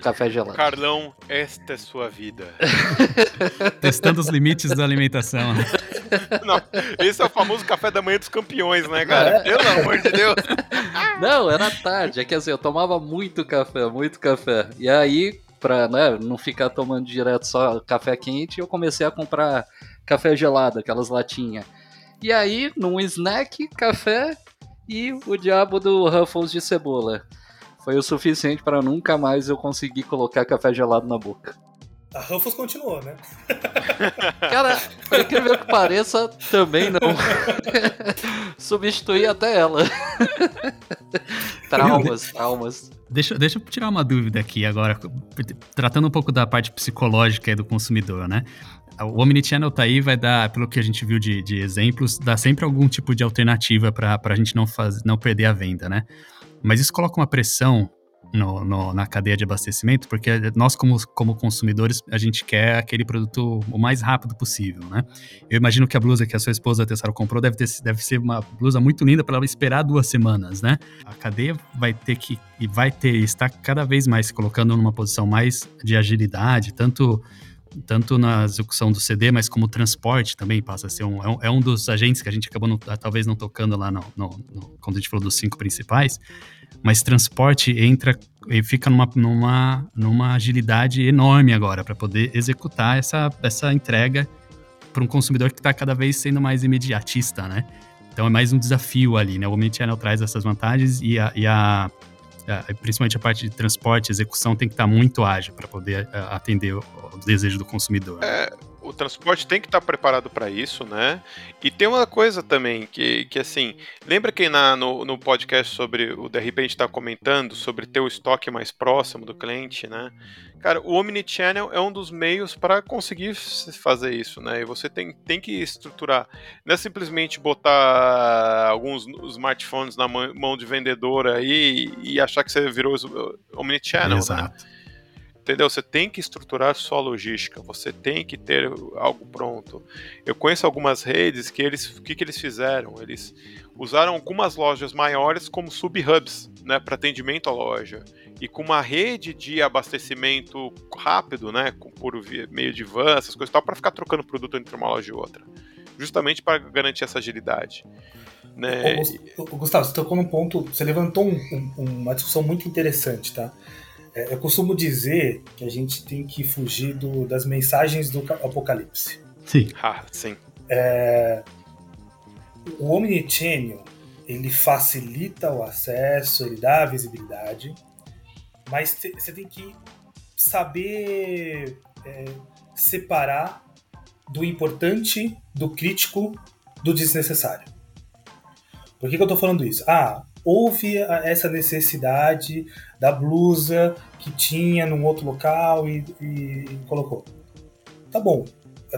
A: café gelado.
C: Carlão, esta é sua vida.
B: Testando os limites da alimentação.
C: Não, esse é o famoso café da manhã dos campeões, né, cara? É. Pelo amor de Deus.
A: Não, era tarde. É que assim, eu tomava muito café, muito café. E aí, pra né, não ficar tomando direto só café quente, eu comecei a comprar café gelado, aquelas latinhas. E aí, num snack, café e o diabo do Ruffles de cebola. Foi o suficiente para nunca mais eu conseguir colocar café gelado na boca.
D: A Ruffles continuou, né?
A: Cara, por incrível que pareça, também não. Substituí até ela. traumas, traumas.
B: Deixa, deixa eu tirar uma dúvida aqui agora, tratando um pouco da parte psicológica do consumidor, né? O Omnichannel tá aí, vai dar, pelo que a gente viu de, de exemplos, dá sempre algum tipo de alternativa para a gente não, faz, não perder a venda, né? Mas isso coloca uma pressão no, no, na cadeia de abastecimento, porque nós, como, como consumidores, a gente quer aquele produto o mais rápido possível, né? Eu imagino que a blusa que a sua esposa Tessaro comprou deve, ter, deve ser uma blusa muito linda para ela esperar duas semanas, né? A cadeia vai ter que, e vai ter, está cada vez mais se colocando numa posição mais de agilidade, tanto tanto na execução do CD, mas como transporte também passa a ser um, é um, é um dos agentes que a gente acabou não, talvez não tocando lá no, no, no, quando a gente falou dos cinco principais, mas transporte entra e fica numa, numa, numa agilidade enorme agora para poder executar essa, essa entrega para um consumidor que está cada vez sendo mais imediatista, né? Então é mais um desafio ali, né? O Omnichannel traz essas vantagens e a, e a, a, principalmente a parte de transporte, execução tem que estar tá muito ágil para poder a, atender o, o, desejo do consumidor.
C: É, o transporte tem que estar tá preparado para isso, né? E tem uma coisa também que, que assim, lembra que na, no, no podcast sobre o DRP a gente está comentando sobre ter o estoque mais próximo do cliente, né? Cara, o Omnichannel é um dos meios para conseguir fazer isso, né? E você tem, tem que estruturar. Não é simplesmente botar alguns smartphones na mão de vendedor aí e achar que você virou Omnichannel, né? Exato. né? Entendeu? Você tem que estruturar sua logística, você tem que ter algo pronto. Eu conheço algumas redes que eles, o que, que eles fizeram? Eles usaram algumas lojas maiores como sub-hubs, né, para atendimento à loja e com uma rede de abastecimento rápido, né, por meio de van, essas coisas, tal, para ficar trocando produto entre uma loja e outra, justamente para garantir essa agilidade. Né?
D: Gustavo, você tocou num ponto, você levantou um, um, uma discussão muito interessante, tá? É, eu costumo dizer que a gente tem que fugir do, das mensagens do apocalipse.
B: Sim.
C: Ah, sim.
D: É, o Omnichannel, ele facilita o acesso, ele dá a visibilidade, mas você tem que saber é, separar do importante, do crítico, do desnecessário. Por que, que eu estou falando isso? Ah, houve essa necessidade da blusa que tinha num outro local e, e colocou. Tá bom.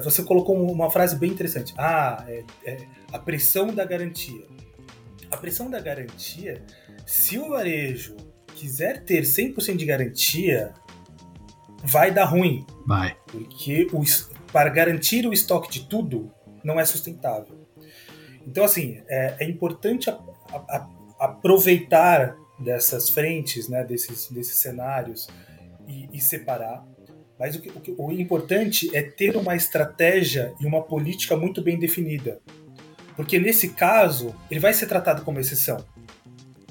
D: Você colocou uma frase bem interessante. Ah, é, é a pressão da garantia. A pressão da garantia, se o varejo quiser ter 100% de garantia, vai dar ruim.
B: Vai.
D: Porque o, para garantir o estoque de tudo não é sustentável. Então, assim, é, é importante a, a, aproveitar dessas frentes, né, desses, desses cenários e, e separar. Mas o, que, o, que, o importante é ter uma estratégia e uma política muito bem definida. Porque nesse caso, ele vai ser tratado como exceção.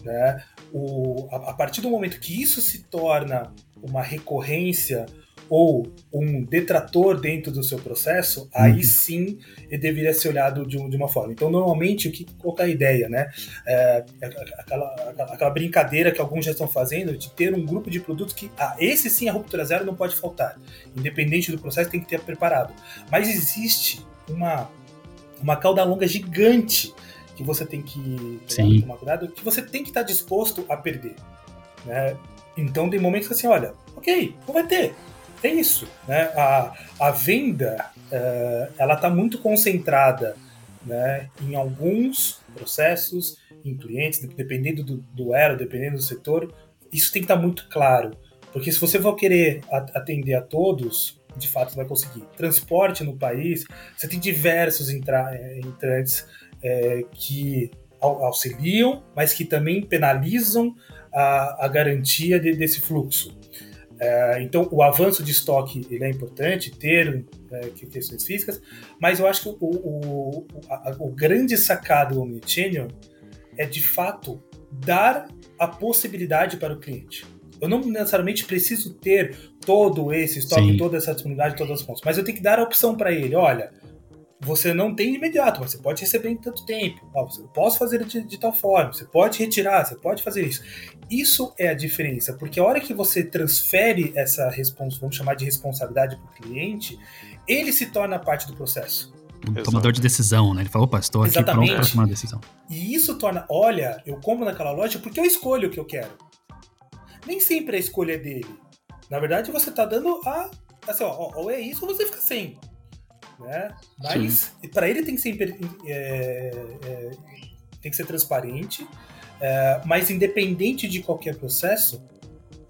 D: Né? O, a, a partir do momento que isso se torna uma recorrência ou um detrator dentro do seu processo, aí uhum. sim ele deveria ser olhado de, de, uma forma. Então, normalmente, o que, qual é a ideia, né? É, é aquela, aquela brincadeira que alguns já estão fazendo de ter um grupo de produtos que, ah, esse sim a ruptura zero não pode faltar. Independente do processo, tem que ter preparado. Mas existe uma, uma cauda longa gigante que você tem que tomar cuidado, que você tem que estar disposto a perder. Né? Então tem momentos que assim, olha, ok, não vai ter é isso. Né? A, a venda uh, ela está muito concentrada né, em alguns processos, em clientes, dependendo do, do elo, dependendo do setor. Isso tem que estar tá muito claro. Porque se você for querer atender a todos, de fato vai conseguir. Transporte no país, você tem diversos entra eh, entrantes é, que auxiliam, mas que também penalizam a, a garantia de, desse fluxo. É, então, o avanço de estoque ele é importante, ter é, questões físicas, mas eu acho que o, o, a, o grande sacado do Omnichannel é, de fato, dar a possibilidade para o cliente. Eu não necessariamente preciso ter todo esse estoque, Sim. toda essa disponibilidade, todas as pontas, mas eu tenho que dar a opção para ele. Olha, você não tem imediato, você pode receber em tanto tempo. Ó, você posso fazer de, de, tal forma, você pode retirar, você pode fazer isso. Isso é a diferença, porque a hora que você transfere essa respons vamos chamar de responsabilidade para o cliente, ele se torna parte do processo.
B: Um Exato. tomador de decisão, né? Ele fala, opa, estou aqui Exatamente. pronto para tomar decisão.
D: E isso torna, olha, eu compro naquela loja porque eu escolho o que eu quero. Nem sempre a escolha é dele. Na verdade, você está dando a. Assim, ó, ou é isso ou você fica sem né? Mas para ele tem que ser é, é, tem que ser transparente, é, mas independente de qualquer processo,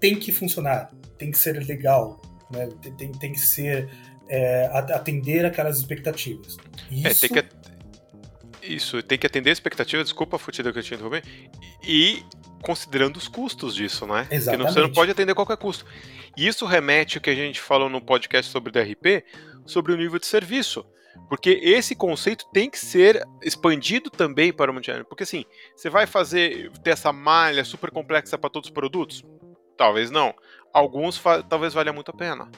D: tem que funcionar, tem que ser legal, né? tem, tem que ser é, atender aquelas expectativas.
C: Isso... É, tem que, isso, tem que atender a expectativa, desculpa a futida que eu te interrompi, e considerando os custos disso, né?
D: Exatamente.
C: Porque você não pode atender qualquer custo. E isso remete ao que a gente falou no podcast sobre DRP, sobre o nível de serviço. Porque esse conceito tem que ser expandido também para o multichannel. Porque assim, você vai fazer ter essa malha super complexa para todos os produtos? Talvez não. Alguns talvez valha muito a pena.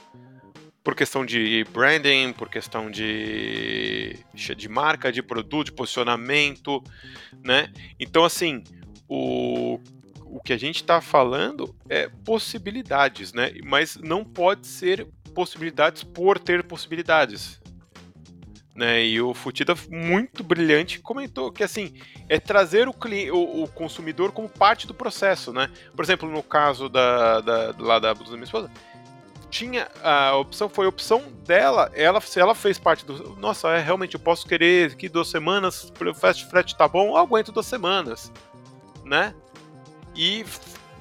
C: por questão de branding, por questão de, de marca, de produto, de posicionamento, né? Então, assim, o, o que a gente está falando é possibilidades, né? Mas não pode ser possibilidades por ter possibilidades. Né, e o Futida, muito brilhante, comentou que assim é trazer o, cliente, o, o, consumidor como parte do processo. Né? Por exemplo, no caso da, da, lá da blusa da minha esposa, tinha a opção, foi a opção dela, ela, se ela fez parte do. Nossa, é, realmente eu posso querer aqui duas semanas, o fast frete tá bom, eu aguento duas semanas. Né? E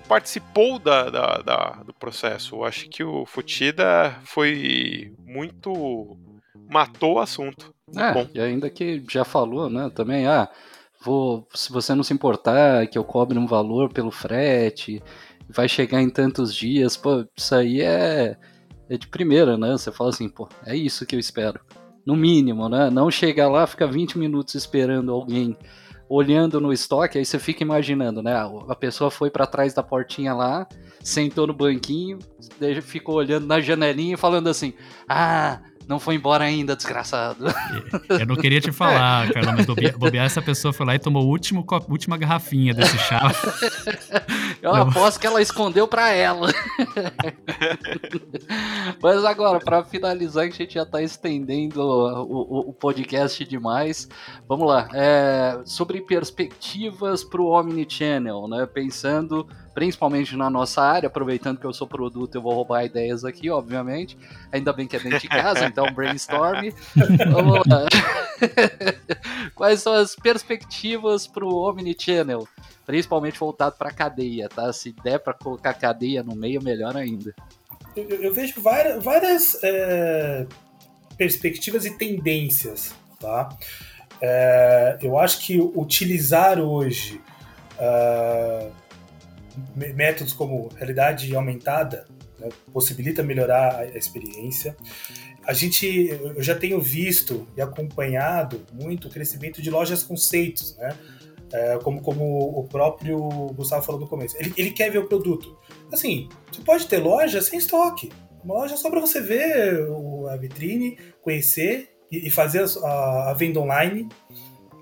C: participou da, da, da, do processo. Eu acho que o Futida foi muito. matou o assunto.
A: É, bom. e ainda que já falou, né, também, ah, vou, se você não se importar que eu cobre um valor pelo frete, vai chegar em tantos dias, pô, isso aí é, é de primeira, né? Você fala assim, pô, é isso que eu espero. No mínimo, né? Não chegar lá, ficar 20 minutos esperando alguém olhando no estoque, aí você fica imaginando, né? A pessoa foi para trás da portinha lá, sentou no banquinho, ficou olhando na janelinha e falando assim: Ah, não foi embora ainda, desgraçado.
B: Eu não queria te falar, é. Carla, mas bobear, bobear essa pessoa foi lá e tomou a última, última garrafinha desse chá.
A: Eu aposto que ela escondeu para ela. mas agora, para finalizar, que a gente já está estendendo o, o, o, podcast demais, vamos lá. É, sobre perspectivas para o Omnichannel, né? Pensando principalmente na nossa área, aproveitando que eu sou produto, eu vou roubar ideias aqui, obviamente. Ainda bem que é dentro de casa, então brainstorm. Vamos lá. Quais são as perspectivas para o Omnichannel? Principalmente voltado para cadeia, tá? Se der para colocar cadeia no meio, melhor ainda.
D: Eu, eu vejo várias, várias é, perspectivas e tendências, tá? É, eu acho que utilizar hoje uh, métodos como realidade aumentada né, possibilita melhorar a experiência. A gente, eu já tenho visto e acompanhado muito o crescimento de lojas conceitos, né? É, como, como o próprio Gustavo falou no começo. Ele, ele quer ver o produto. Assim, você pode ter loja sem estoque. Uma loja só para você ver a vitrine, conhecer e, fazer a, a venda online.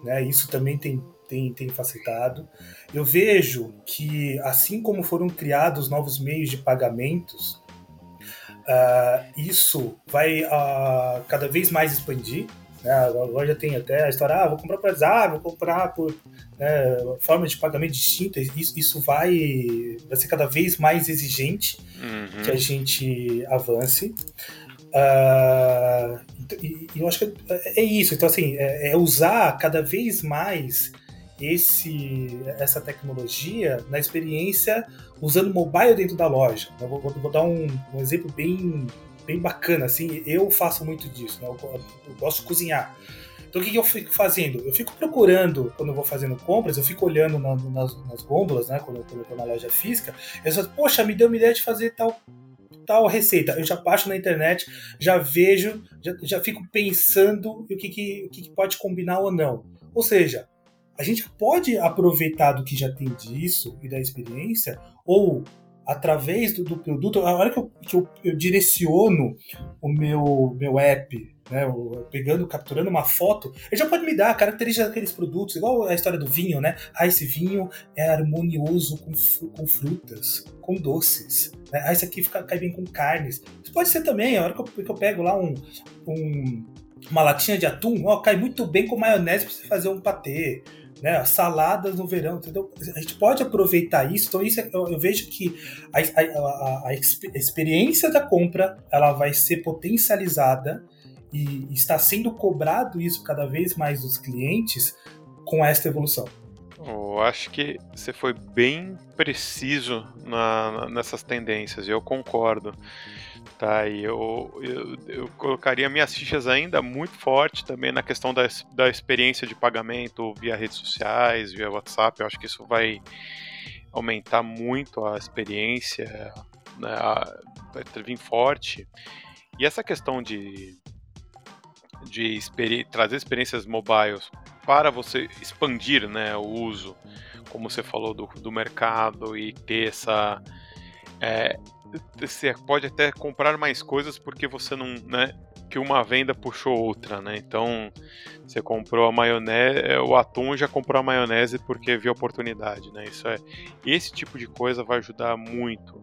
D: Né? Isso também tem tem, tem facilitado. Eu vejo que, assim como foram criados novos meios de pagamentos, uh, isso vai uh, cada vez mais expandir. Né? Agora já tem até a história, ah, vou comprar por WhatsApp, vou comprar por né, formas de pagamento distintas. Isso, isso vai, vai ser cada vez mais exigente uhum. que a gente avance. Uh, e, e, eu acho que é, é isso. Então, assim, é, é usar cada vez mais esse, essa tecnologia na experiência usando mobile dentro da loja. Eu vou, vou dar um, um, exemplo bem, bem bacana. Assim, eu faço muito disso. Né? Eu, eu, gosto de cozinhar. Então o que, que, eu fico fazendo? Eu fico procurando, quando eu vou fazendo compras, eu fico olhando na, nas, nas gôndolas, né? Quando, quando eu estou na loja física, eu falo, poxa, me deu uma ideia de fazer tal tal receita. Eu já passo na internet, já vejo, já, já fico pensando o que, que, o que, que pode combinar ou não. Ou seja, a gente pode aproveitar do que já tem disso e da experiência, ou através do, do produto, a hora que, eu, que eu, eu, direciono o meu, meu app, né, pegando, capturando uma foto, ele já pode me dar características daqueles produtos, igual a história do vinho, né? Ah, esse vinho é harmonioso com, com frutas, com doces. Né? Ah, esse aqui fica, cai bem com carnes. Isso pode ser também, a hora que eu, que eu pego lá um, um, uma latinha de atum, ó, cai muito bem com maionese para você fazer um patê né, saladas no verão, entendeu? A gente pode aproveitar isso, então isso é, eu, eu, vejo que a, a, a, a, experiência da compra ela vai ser potencializada e está sendo cobrado isso cada vez mais dos clientes com esta evolução.
C: Eu acho que você foi bem preciso na, nessas tendências, eu concordo. Tá, e eu, eu, eu, colocaria minhas fichas ainda muito forte também na questão da, da experiência de pagamento via redes sociais, via WhatsApp. Eu acho que isso vai aumentar muito a experiência, né, vai vir forte. E essa questão de, de experi trazer experiências mobiles para você expandir né, o uso, como você falou, do, do mercado e ter essa é, você pode até comprar mais coisas porque você não, né, que uma venda puxou outra, né? Então, você comprou a maionese, é, o atum já comprou a maionese porque viu oportunidade, né? Isso é, esse tipo de coisa vai ajudar muito.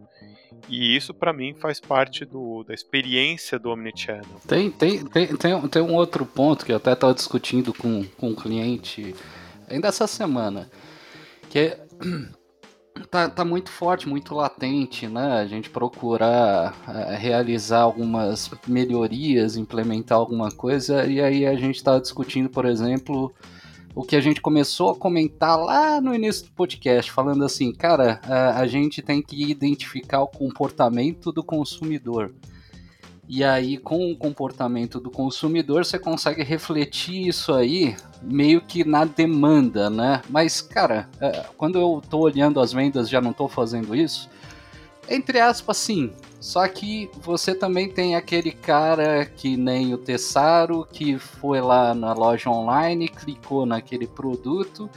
C: E isso para mim faz parte do, da experiência do Omnichannel.
A: Tem, tem, tem, tem, tem um outro ponto que eu até estava discutindo com, com um cliente ainda essa semana, que é tá, tá muito forte, muito latente, né? A gente procurar é, realizar algumas melhorias, implementar alguma coisa, e aí a gente está discutindo, por exemplo, o que a gente começou a comentar lá no início do podcast, falando assim, cara, a, a gente tem que identificar o comportamento do consumidor. E aí, com o comportamento do consumidor, você consegue refletir isso aí meio que na demanda, né? Mas, cara, é, quando eu tô olhando as vendas, já não tô fazendo isso. Entre aspas, sim. Só que você também tem aquele cara que nem o Tessaro, que foi lá na loja online, clicou naquele produto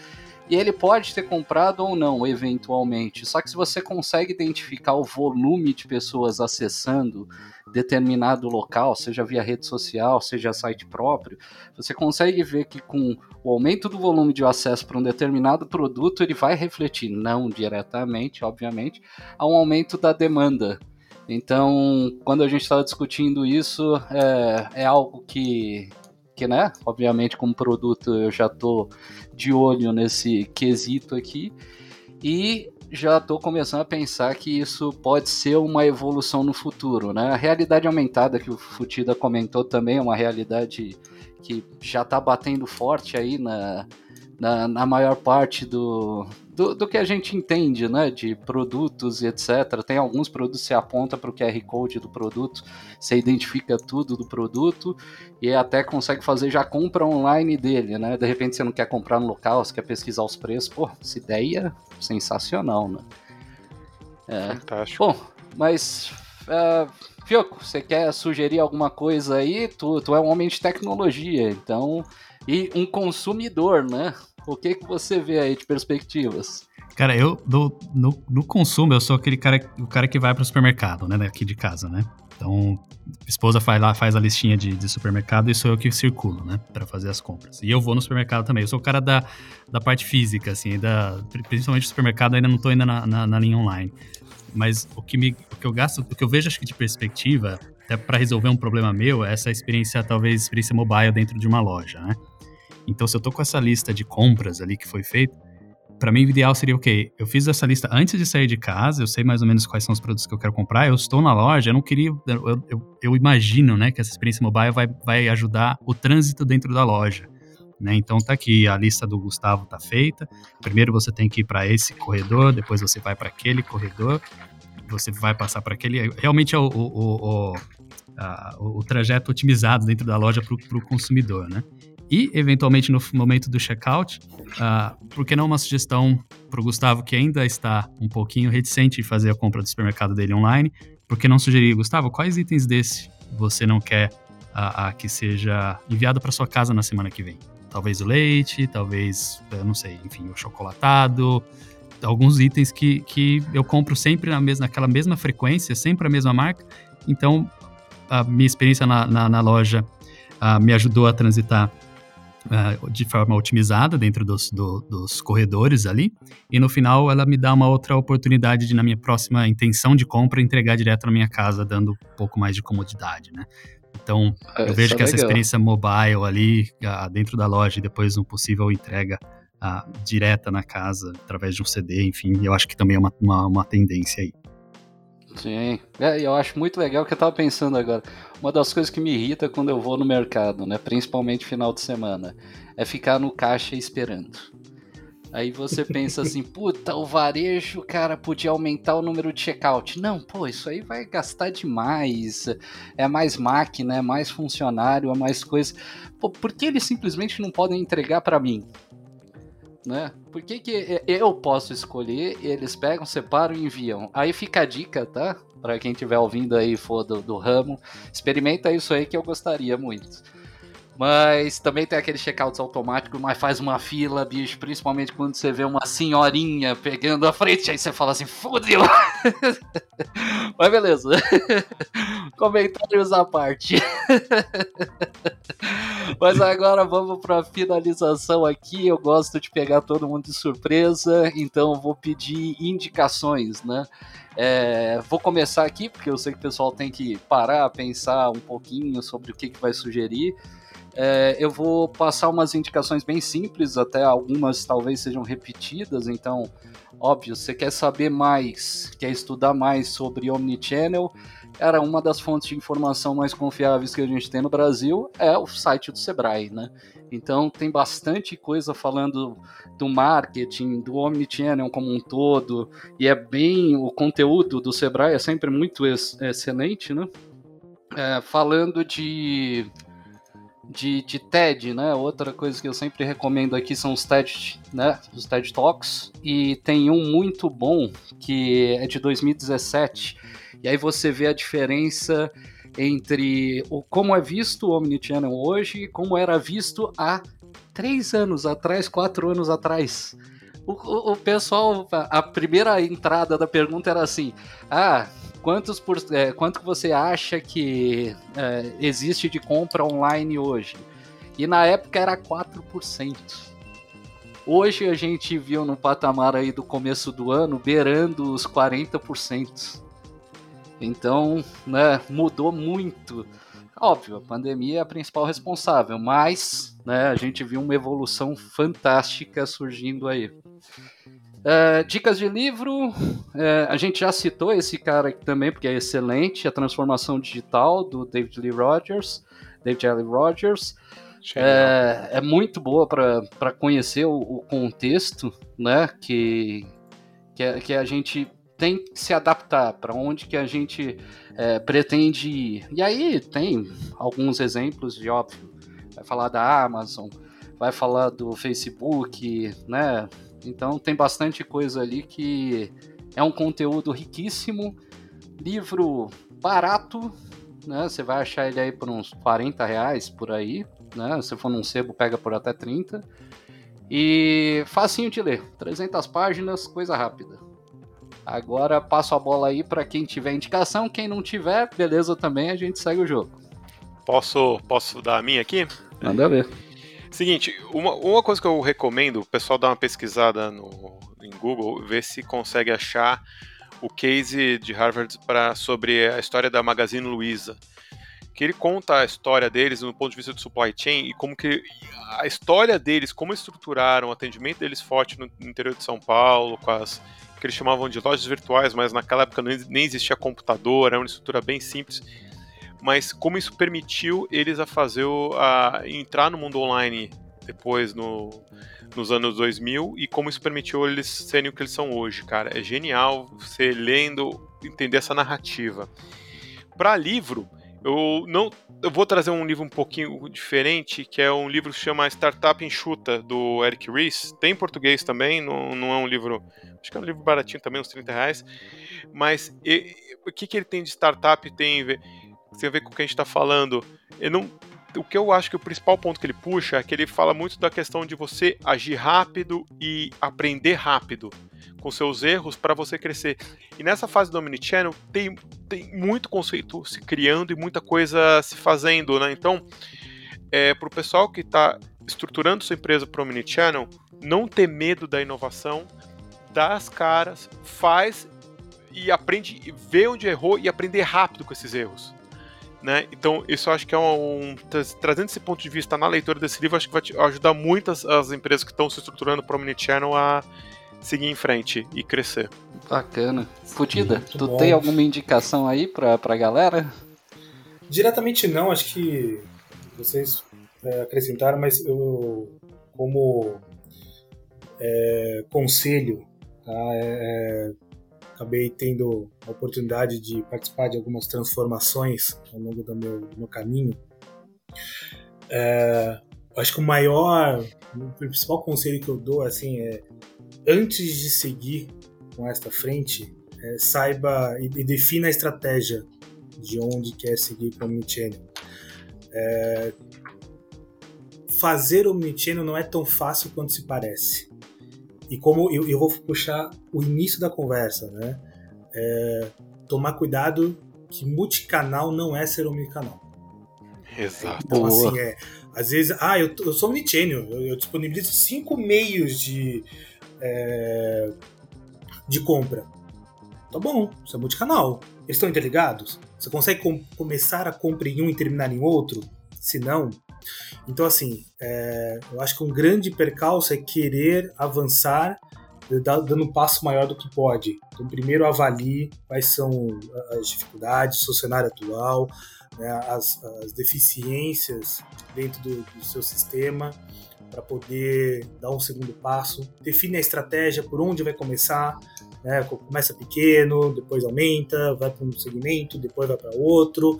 A: e ele pode ter comprado ou não, eventualmente. Só que se você consegue identificar o volume de pessoas acessando determinado local, seja via rede social, seja site próprio, você consegue ver que com o aumento do volume de acesso para um determinado produto, ele vai refletir, não diretamente, obviamente, a um aumento da demanda. Então, quando a gente estava discutindo isso, é, é algo que, que, né, obviamente, como produto eu já estou de olho nesse quesito aqui. E já estou começando a pensar que isso pode ser uma evolução no futuro, né? A realidade aumentada que o Futida comentou também é uma realidade que já está batendo forte aí na, na, na maior parte do, do, do, que a gente entende, né, de produtos e etc. Tem alguns produtos que você aponta para o QR Code do produto, você identifica tudo do produto e até consegue fazer já compra online dele, né? De repente você não quer comprar no local, você quer pesquisar os preços, pô, essa ideia é sensacional, né?
C: É. Fantástico.
A: Bom, mas uh, Fioco, você quer sugerir alguma coisa aí? Tu, tu é um homem de tecnologia, então e um consumidor, né? O que, que você vê aí de perspectivas?
B: Cara, eu do, no, no consumo, eu sou aquele cara, o cara que vai para o supermercado, né, aqui de casa, né? Então, esposa faz lá, faz a listinha de, de supermercado e sou eu que circulo, né, para fazer as compras. E eu vou no supermercado também. Eu sou o cara da, da parte física, assim, da, principalmente supermercado, ainda não estou ainda na, na, na, linha online. Mas o que, me, o que eu gasto, o que eu vejo, acho que de perspectiva, até para resolver um problema meu, é essa experiência, talvez, experiência mobile dentro de uma loja, né? Então, se eu tô com essa lista de compras ali que foi feita, para mim o ideal seria, ok, eu fiz essa lista antes de sair de casa, eu sei mais ou menos quais são os produtos que eu quero comprar, eu estou na loja, eu não queria, eu, eu, eu imagino, né, que essa experiência mobile vai, vai ajudar o trânsito dentro da loja. Né? Então tá aqui a lista do Gustavo tá feita. Primeiro você tem que ir para esse corredor, depois você vai para aquele corredor, você vai passar para aquele. Realmente é o, o, o, o, o trajeto otimizado dentro da loja para o consumidor, né? E, eventualmente, no momento do checkout, uh, por que não uma sugestão para o Gustavo, que ainda está um pouquinho reticente em fazer a compra do supermercado dele online, por que não sugerir, Gustavo, quais itens desse você não quer uh, uh, que seja enviado para sua casa na semana que vem? Talvez o leite, talvez, eu não sei, enfim, o chocolatado, alguns itens que, que eu compro sempre na mesma, naquela mesma frequência, sempre a mesma marca. Então, a minha experiência na, na, na loja uh, me ajudou a transitar uh, de forma otimizada dentro dos, do, dos corredores ali. E no final ela me dá uma outra oportunidade de, na minha próxima intenção de compra, entregar direto na minha casa, dando um pouco mais de comodidade, né? Então, é, eu vejo é que essa experiência mobile ali, uh, dentro da loja, e depois uma possível entrega uh, direta na casa, através de um CD, enfim, eu acho que também é uma, uma, uma tendência aí.
A: Sim, é, eu acho muito legal o que eu tava pensando agora. Uma das coisas que me irrita quando eu vou no mercado, né, principalmente final de semana, é ficar no caixa esperando. Aí você pensa assim, puta, o varejo, cara, podia aumentar o número de checkout. Não, pô, isso aí vai gastar demais. É mais máquina, é mais funcionário, é mais coisa. Pô, por que eles simplesmente não podem entregar para mim? Né? Por que, que eu posso escolher, eles pegam, separam e enviam? Aí fica a dica, tá? Para quem estiver ouvindo aí for do, do ramo, experimenta isso aí que eu gostaria muito. Mas também tem aquele checkouts automático, mas faz uma fila, bicho, principalmente quando você vê uma senhorinha pegando a frente, aí você fala assim, fudeu! mas beleza. Comentários à parte. mas agora vamos para finalização aqui. Eu gosto de pegar todo mundo de surpresa, então vou pedir indicações, né? É, vou começar aqui, porque eu sei que o pessoal tem que parar, pensar um pouquinho sobre o que, que vai sugerir. É, eu vou passar umas indicações bem simples, até algumas talvez sejam repetidas, então, óbvio, você quer saber mais, quer estudar mais sobre Omnichannel, era uma das fontes de informação mais confiáveis que a gente tem no Brasil, é o site do Sebrae, né? Então tem bastante coisa falando do marketing, do Omnichannel como um todo, e é bem, o conteúdo do Sebrae é sempre muito ex excelente, né? É, falando de de, de TED, né? Outra coisa que eu sempre recomendo aqui são os TED, né? Os TED Talks. E tem um muito bom que é de 2017. E aí você vê a diferença entre o como é visto o Omnichannel hoje e como era visto há três anos atrás, quatro anos atrás. O, o, o pessoal, a primeira entrada da pergunta era assim: ah, quantos por, é, quanto que você acha que é, existe de compra online hoje? E na época era 4%. Hoje a gente viu no patamar aí do começo do ano beirando os 40%. Então, né, mudou muito. Óbvio, a pandemia é a principal responsável, mas né, a gente viu uma evolução fantástica surgindo aí. Uh, dicas de livro, uh, a gente já citou esse cara aqui também, porque é excelente, a transformação digital do David Lee Rogers, David L. Rogers. É, é, muito boa para conhecer o, o, contexto né, que, que, a, que a gente tem que se adaptar, para onde que a gente é, pretende ir. E aí tem alguns exemplos de óbvio, vai falar da Amazon, vai falar do Facebook, né? Então tem bastante coisa ali que é um conteúdo riquíssimo, livro barato, né? Você vai achar ele aí por uns 40 reais por aí, né? Se for num sebo, pega por até 30. E facinho de ler, 300 páginas, coisa rápida. Agora passo a bola aí para quem tiver indicação, quem não tiver, beleza também, a gente segue o jogo.
C: Posso, posso dar a minha aqui?
A: Manda ver.
C: Seguinte, uma, uma coisa que eu recomendo, o pessoal dar uma pesquisada no, em Google, ver se consegue achar o case de Harvard pra, sobre a história da Magazine Luiza. Que ele conta a história deles no ponto de vista do supply chain e como que a história deles, como estruturaram o atendimento deles forte no interior de São Paulo, com as que eles chamavam de lojas virtuais, mas naquela época nem existia computador, era uma estrutura bem simples mas como isso permitiu eles a fazer o, a entrar no mundo online depois no, nos anos 2000 e como isso permitiu eles serem o que eles são hoje, cara. É genial você lendo entender essa narrativa. Para livro, eu não eu vou trazer um livro um pouquinho diferente, que é um livro que se chama Startup Enxuta, do Eric Ries. Tem em português também, não, não é um livro. Acho que é um livro baratinho também, uns 30 reais. Mas e, o que, que ele tem de startup? Tem tem a ver com o que a gente está falando. Não, o que eu acho que o principal ponto que ele puxa é que ele fala muito da questão de você agir rápido e aprender rápido com seus erros para você crescer. E nessa fase do Omnichannel tem, tem muito conceito se criando e muita coisa se fazendo, né? Então, é, para o pessoal que está estruturando sua empresa para o Omnichannel, não ter medo da inovação, dá as caras, faz e aprende, vê onde errou e aprender rápido com esses erros. Né? Então, isso eu acho que é um, um, Trazendo esse ponto de vista na leitura desse livro, acho que vai te ajudar muito as, as empresas que estão se estruturando para o Omnichannel a seguir em frente e crescer.
A: Bacana. Futida, tu bom. tem alguma indicação aí para a galera?
D: Diretamente não, acho que vocês é, acrescentaram, mas eu, como é, conselho, tá, é, é acabei tendo a oportunidade de participar de algumas transformações ao longo do meu, do meu caminho. É, acho que o maior, o principal conselho que eu dou assim é antes de seguir com esta frente, é, saiba e, e, defina a estratégia de onde quer seguir com o Omnichannel. É, fazer omnichannel não é tão fácil quanto se parece. E como eu, eu vou puxar o início da conversa, né? É, tomar cuidado que multicanal não é ser omnicanal.
C: Exato.
D: Então, assim, é, às vezes, ah, eu, eu sou omnichannel, eu, eu disponibilizo cinco meios de, é, de compra. Tá bom, isso é multicanal. Eles estão interligados? Você consegue com, começar a compra em um e terminar em outro? Se não. Então, assim, é, eu acho que um grande percalço é querer avançar dando um passo maior do que pode. Então, primeiro avalie quais são as dificuldades, o seu cenário atual, né, as, as, deficiências dentro do, do seu sistema, para poder dar um segundo passo. Define a estratégia, por onde vai começar. Né, começa pequeno, depois aumenta, vai para um segmento, depois vai para outro,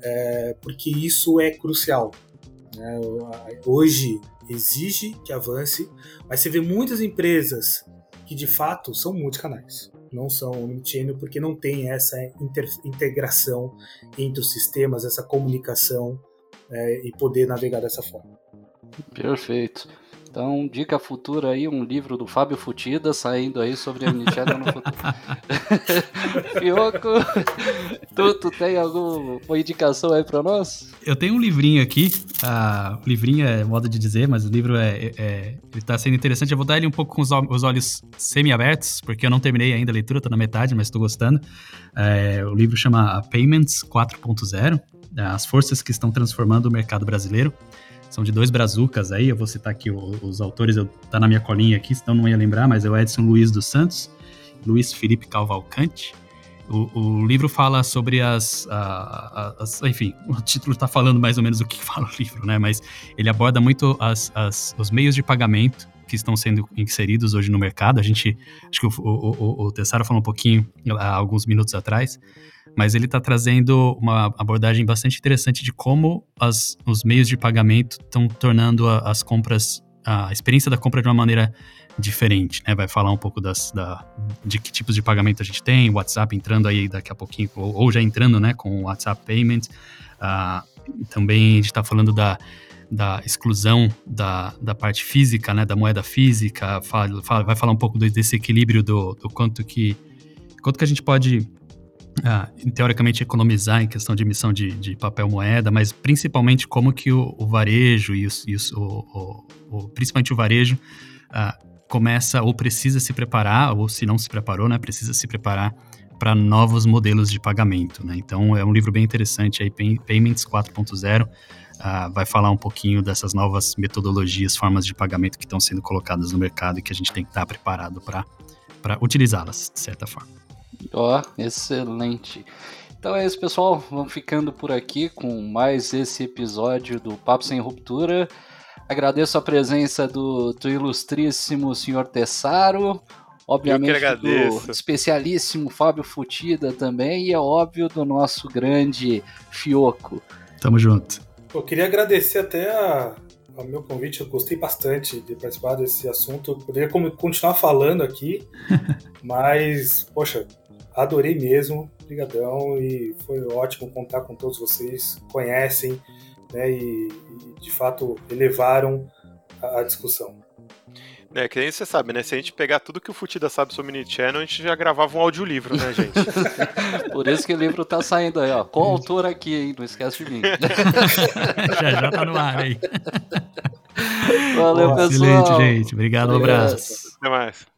D: é, porque isso é crucial. Né? Hoje exige que avance, mas você vê muitas empresas que de fato são multicanais, não são omnichannel porque não tem essa integração entre os sistemas, essa comunicação é, e poder navegar dessa forma.
A: Perfeito. Então, dica futura aí, um livro do Fábio Futida saindo aí sobre a Omnichannel no futuro. Fioco, tu, tu tem alguma indicação aí para nós?
B: Eu tenho um livrinho aqui, o livrinho é modo de dizer, mas o livro é, é, é ele tá sendo interessante, eu vou dar ele um pouco com os, os olhos semi-abertos, porque eu não terminei ainda a leitura, tô na metade, mas estou gostando. É, o livro chama Payments 4.0, as forças que estão transformando o mercado brasileiro. São de dois brazucas aí, eu vou citar aqui os, os autores, eu, tá na minha colinha aqui, senão não ia lembrar, mas é o Edson Luiz dos Santos, Luiz Felipe Calvalcante. O, o livro fala sobre as, as, Enfim, o título está falando mais ou menos o que fala o livro, né? Mas ele aborda muito as, as, os meios de pagamento que estão sendo inseridos hoje no mercado. A gente. Acho que o, o, o, o Tessaro falou um pouquinho há alguns minutos atrás mas ele está trazendo uma abordagem bastante interessante de como as, os meios de pagamento estão tornando a, as compras, a experiência da compra de uma maneira diferente, né? Vai falar um pouco das, da, de que tipos de pagamento a gente tem, WhatsApp entrando aí daqui a pouquinho, ou, ou já entrando, né, com o WhatsApp Payment. Uh, também a gente está falando da, da exclusão da, da parte física, né, da moeda física, fala, fala, vai falar um pouco desse equilíbrio do, do quanto que quanto que a gente pode ah, teoricamente economizar em questão de emissão de, de papel moeda, mas principalmente como que o, o varejo e, os, e os, o, o, principalmente o varejo ah, começa ou precisa se preparar, ou se não se preparou, né, precisa se preparar para novos modelos de pagamento. Né? Então é um livro bem interessante aí, Payments 4.0. Ah, vai falar um pouquinho dessas novas metodologias, formas de pagamento que estão sendo colocadas no mercado e que a gente tem que estar preparado para utilizá-las, de certa forma.
A: Ó, oh, excelente. Então é isso, pessoal. Vamos ficando por aqui com mais esse episódio do Papo Sem Ruptura. Agradeço a presença do, do ilustríssimo senhor Tessaro, obviamente do especialíssimo Fábio Futida também, e é óbvio do nosso grande Fioco.
B: Tamo junto.
D: Eu queria agradecer até a, ao meu convite, eu gostei bastante de participar desse assunto. Eu poderia continuar falando aqui, mas, poxa, adorei mesmo, brigadão e foi ótimo contar com todos vocês, conhecem, né, e, e de fato elevaram a, a discussão.
C: É, que nem você sabe, né? Se a gente pegar tudo que o Futida sabe sobre Mini Channel, a gente já gravava um audiolivro, né, gente?
A: Por isso que o livro tá saindo aí, ó. Com autor aqui, hein? Não esquece de mim.
B: já já tá no ar aí.
A: Valeu, pessoal.
B: Excelente, gente. Obrigado, um abraço.
C: Até mais.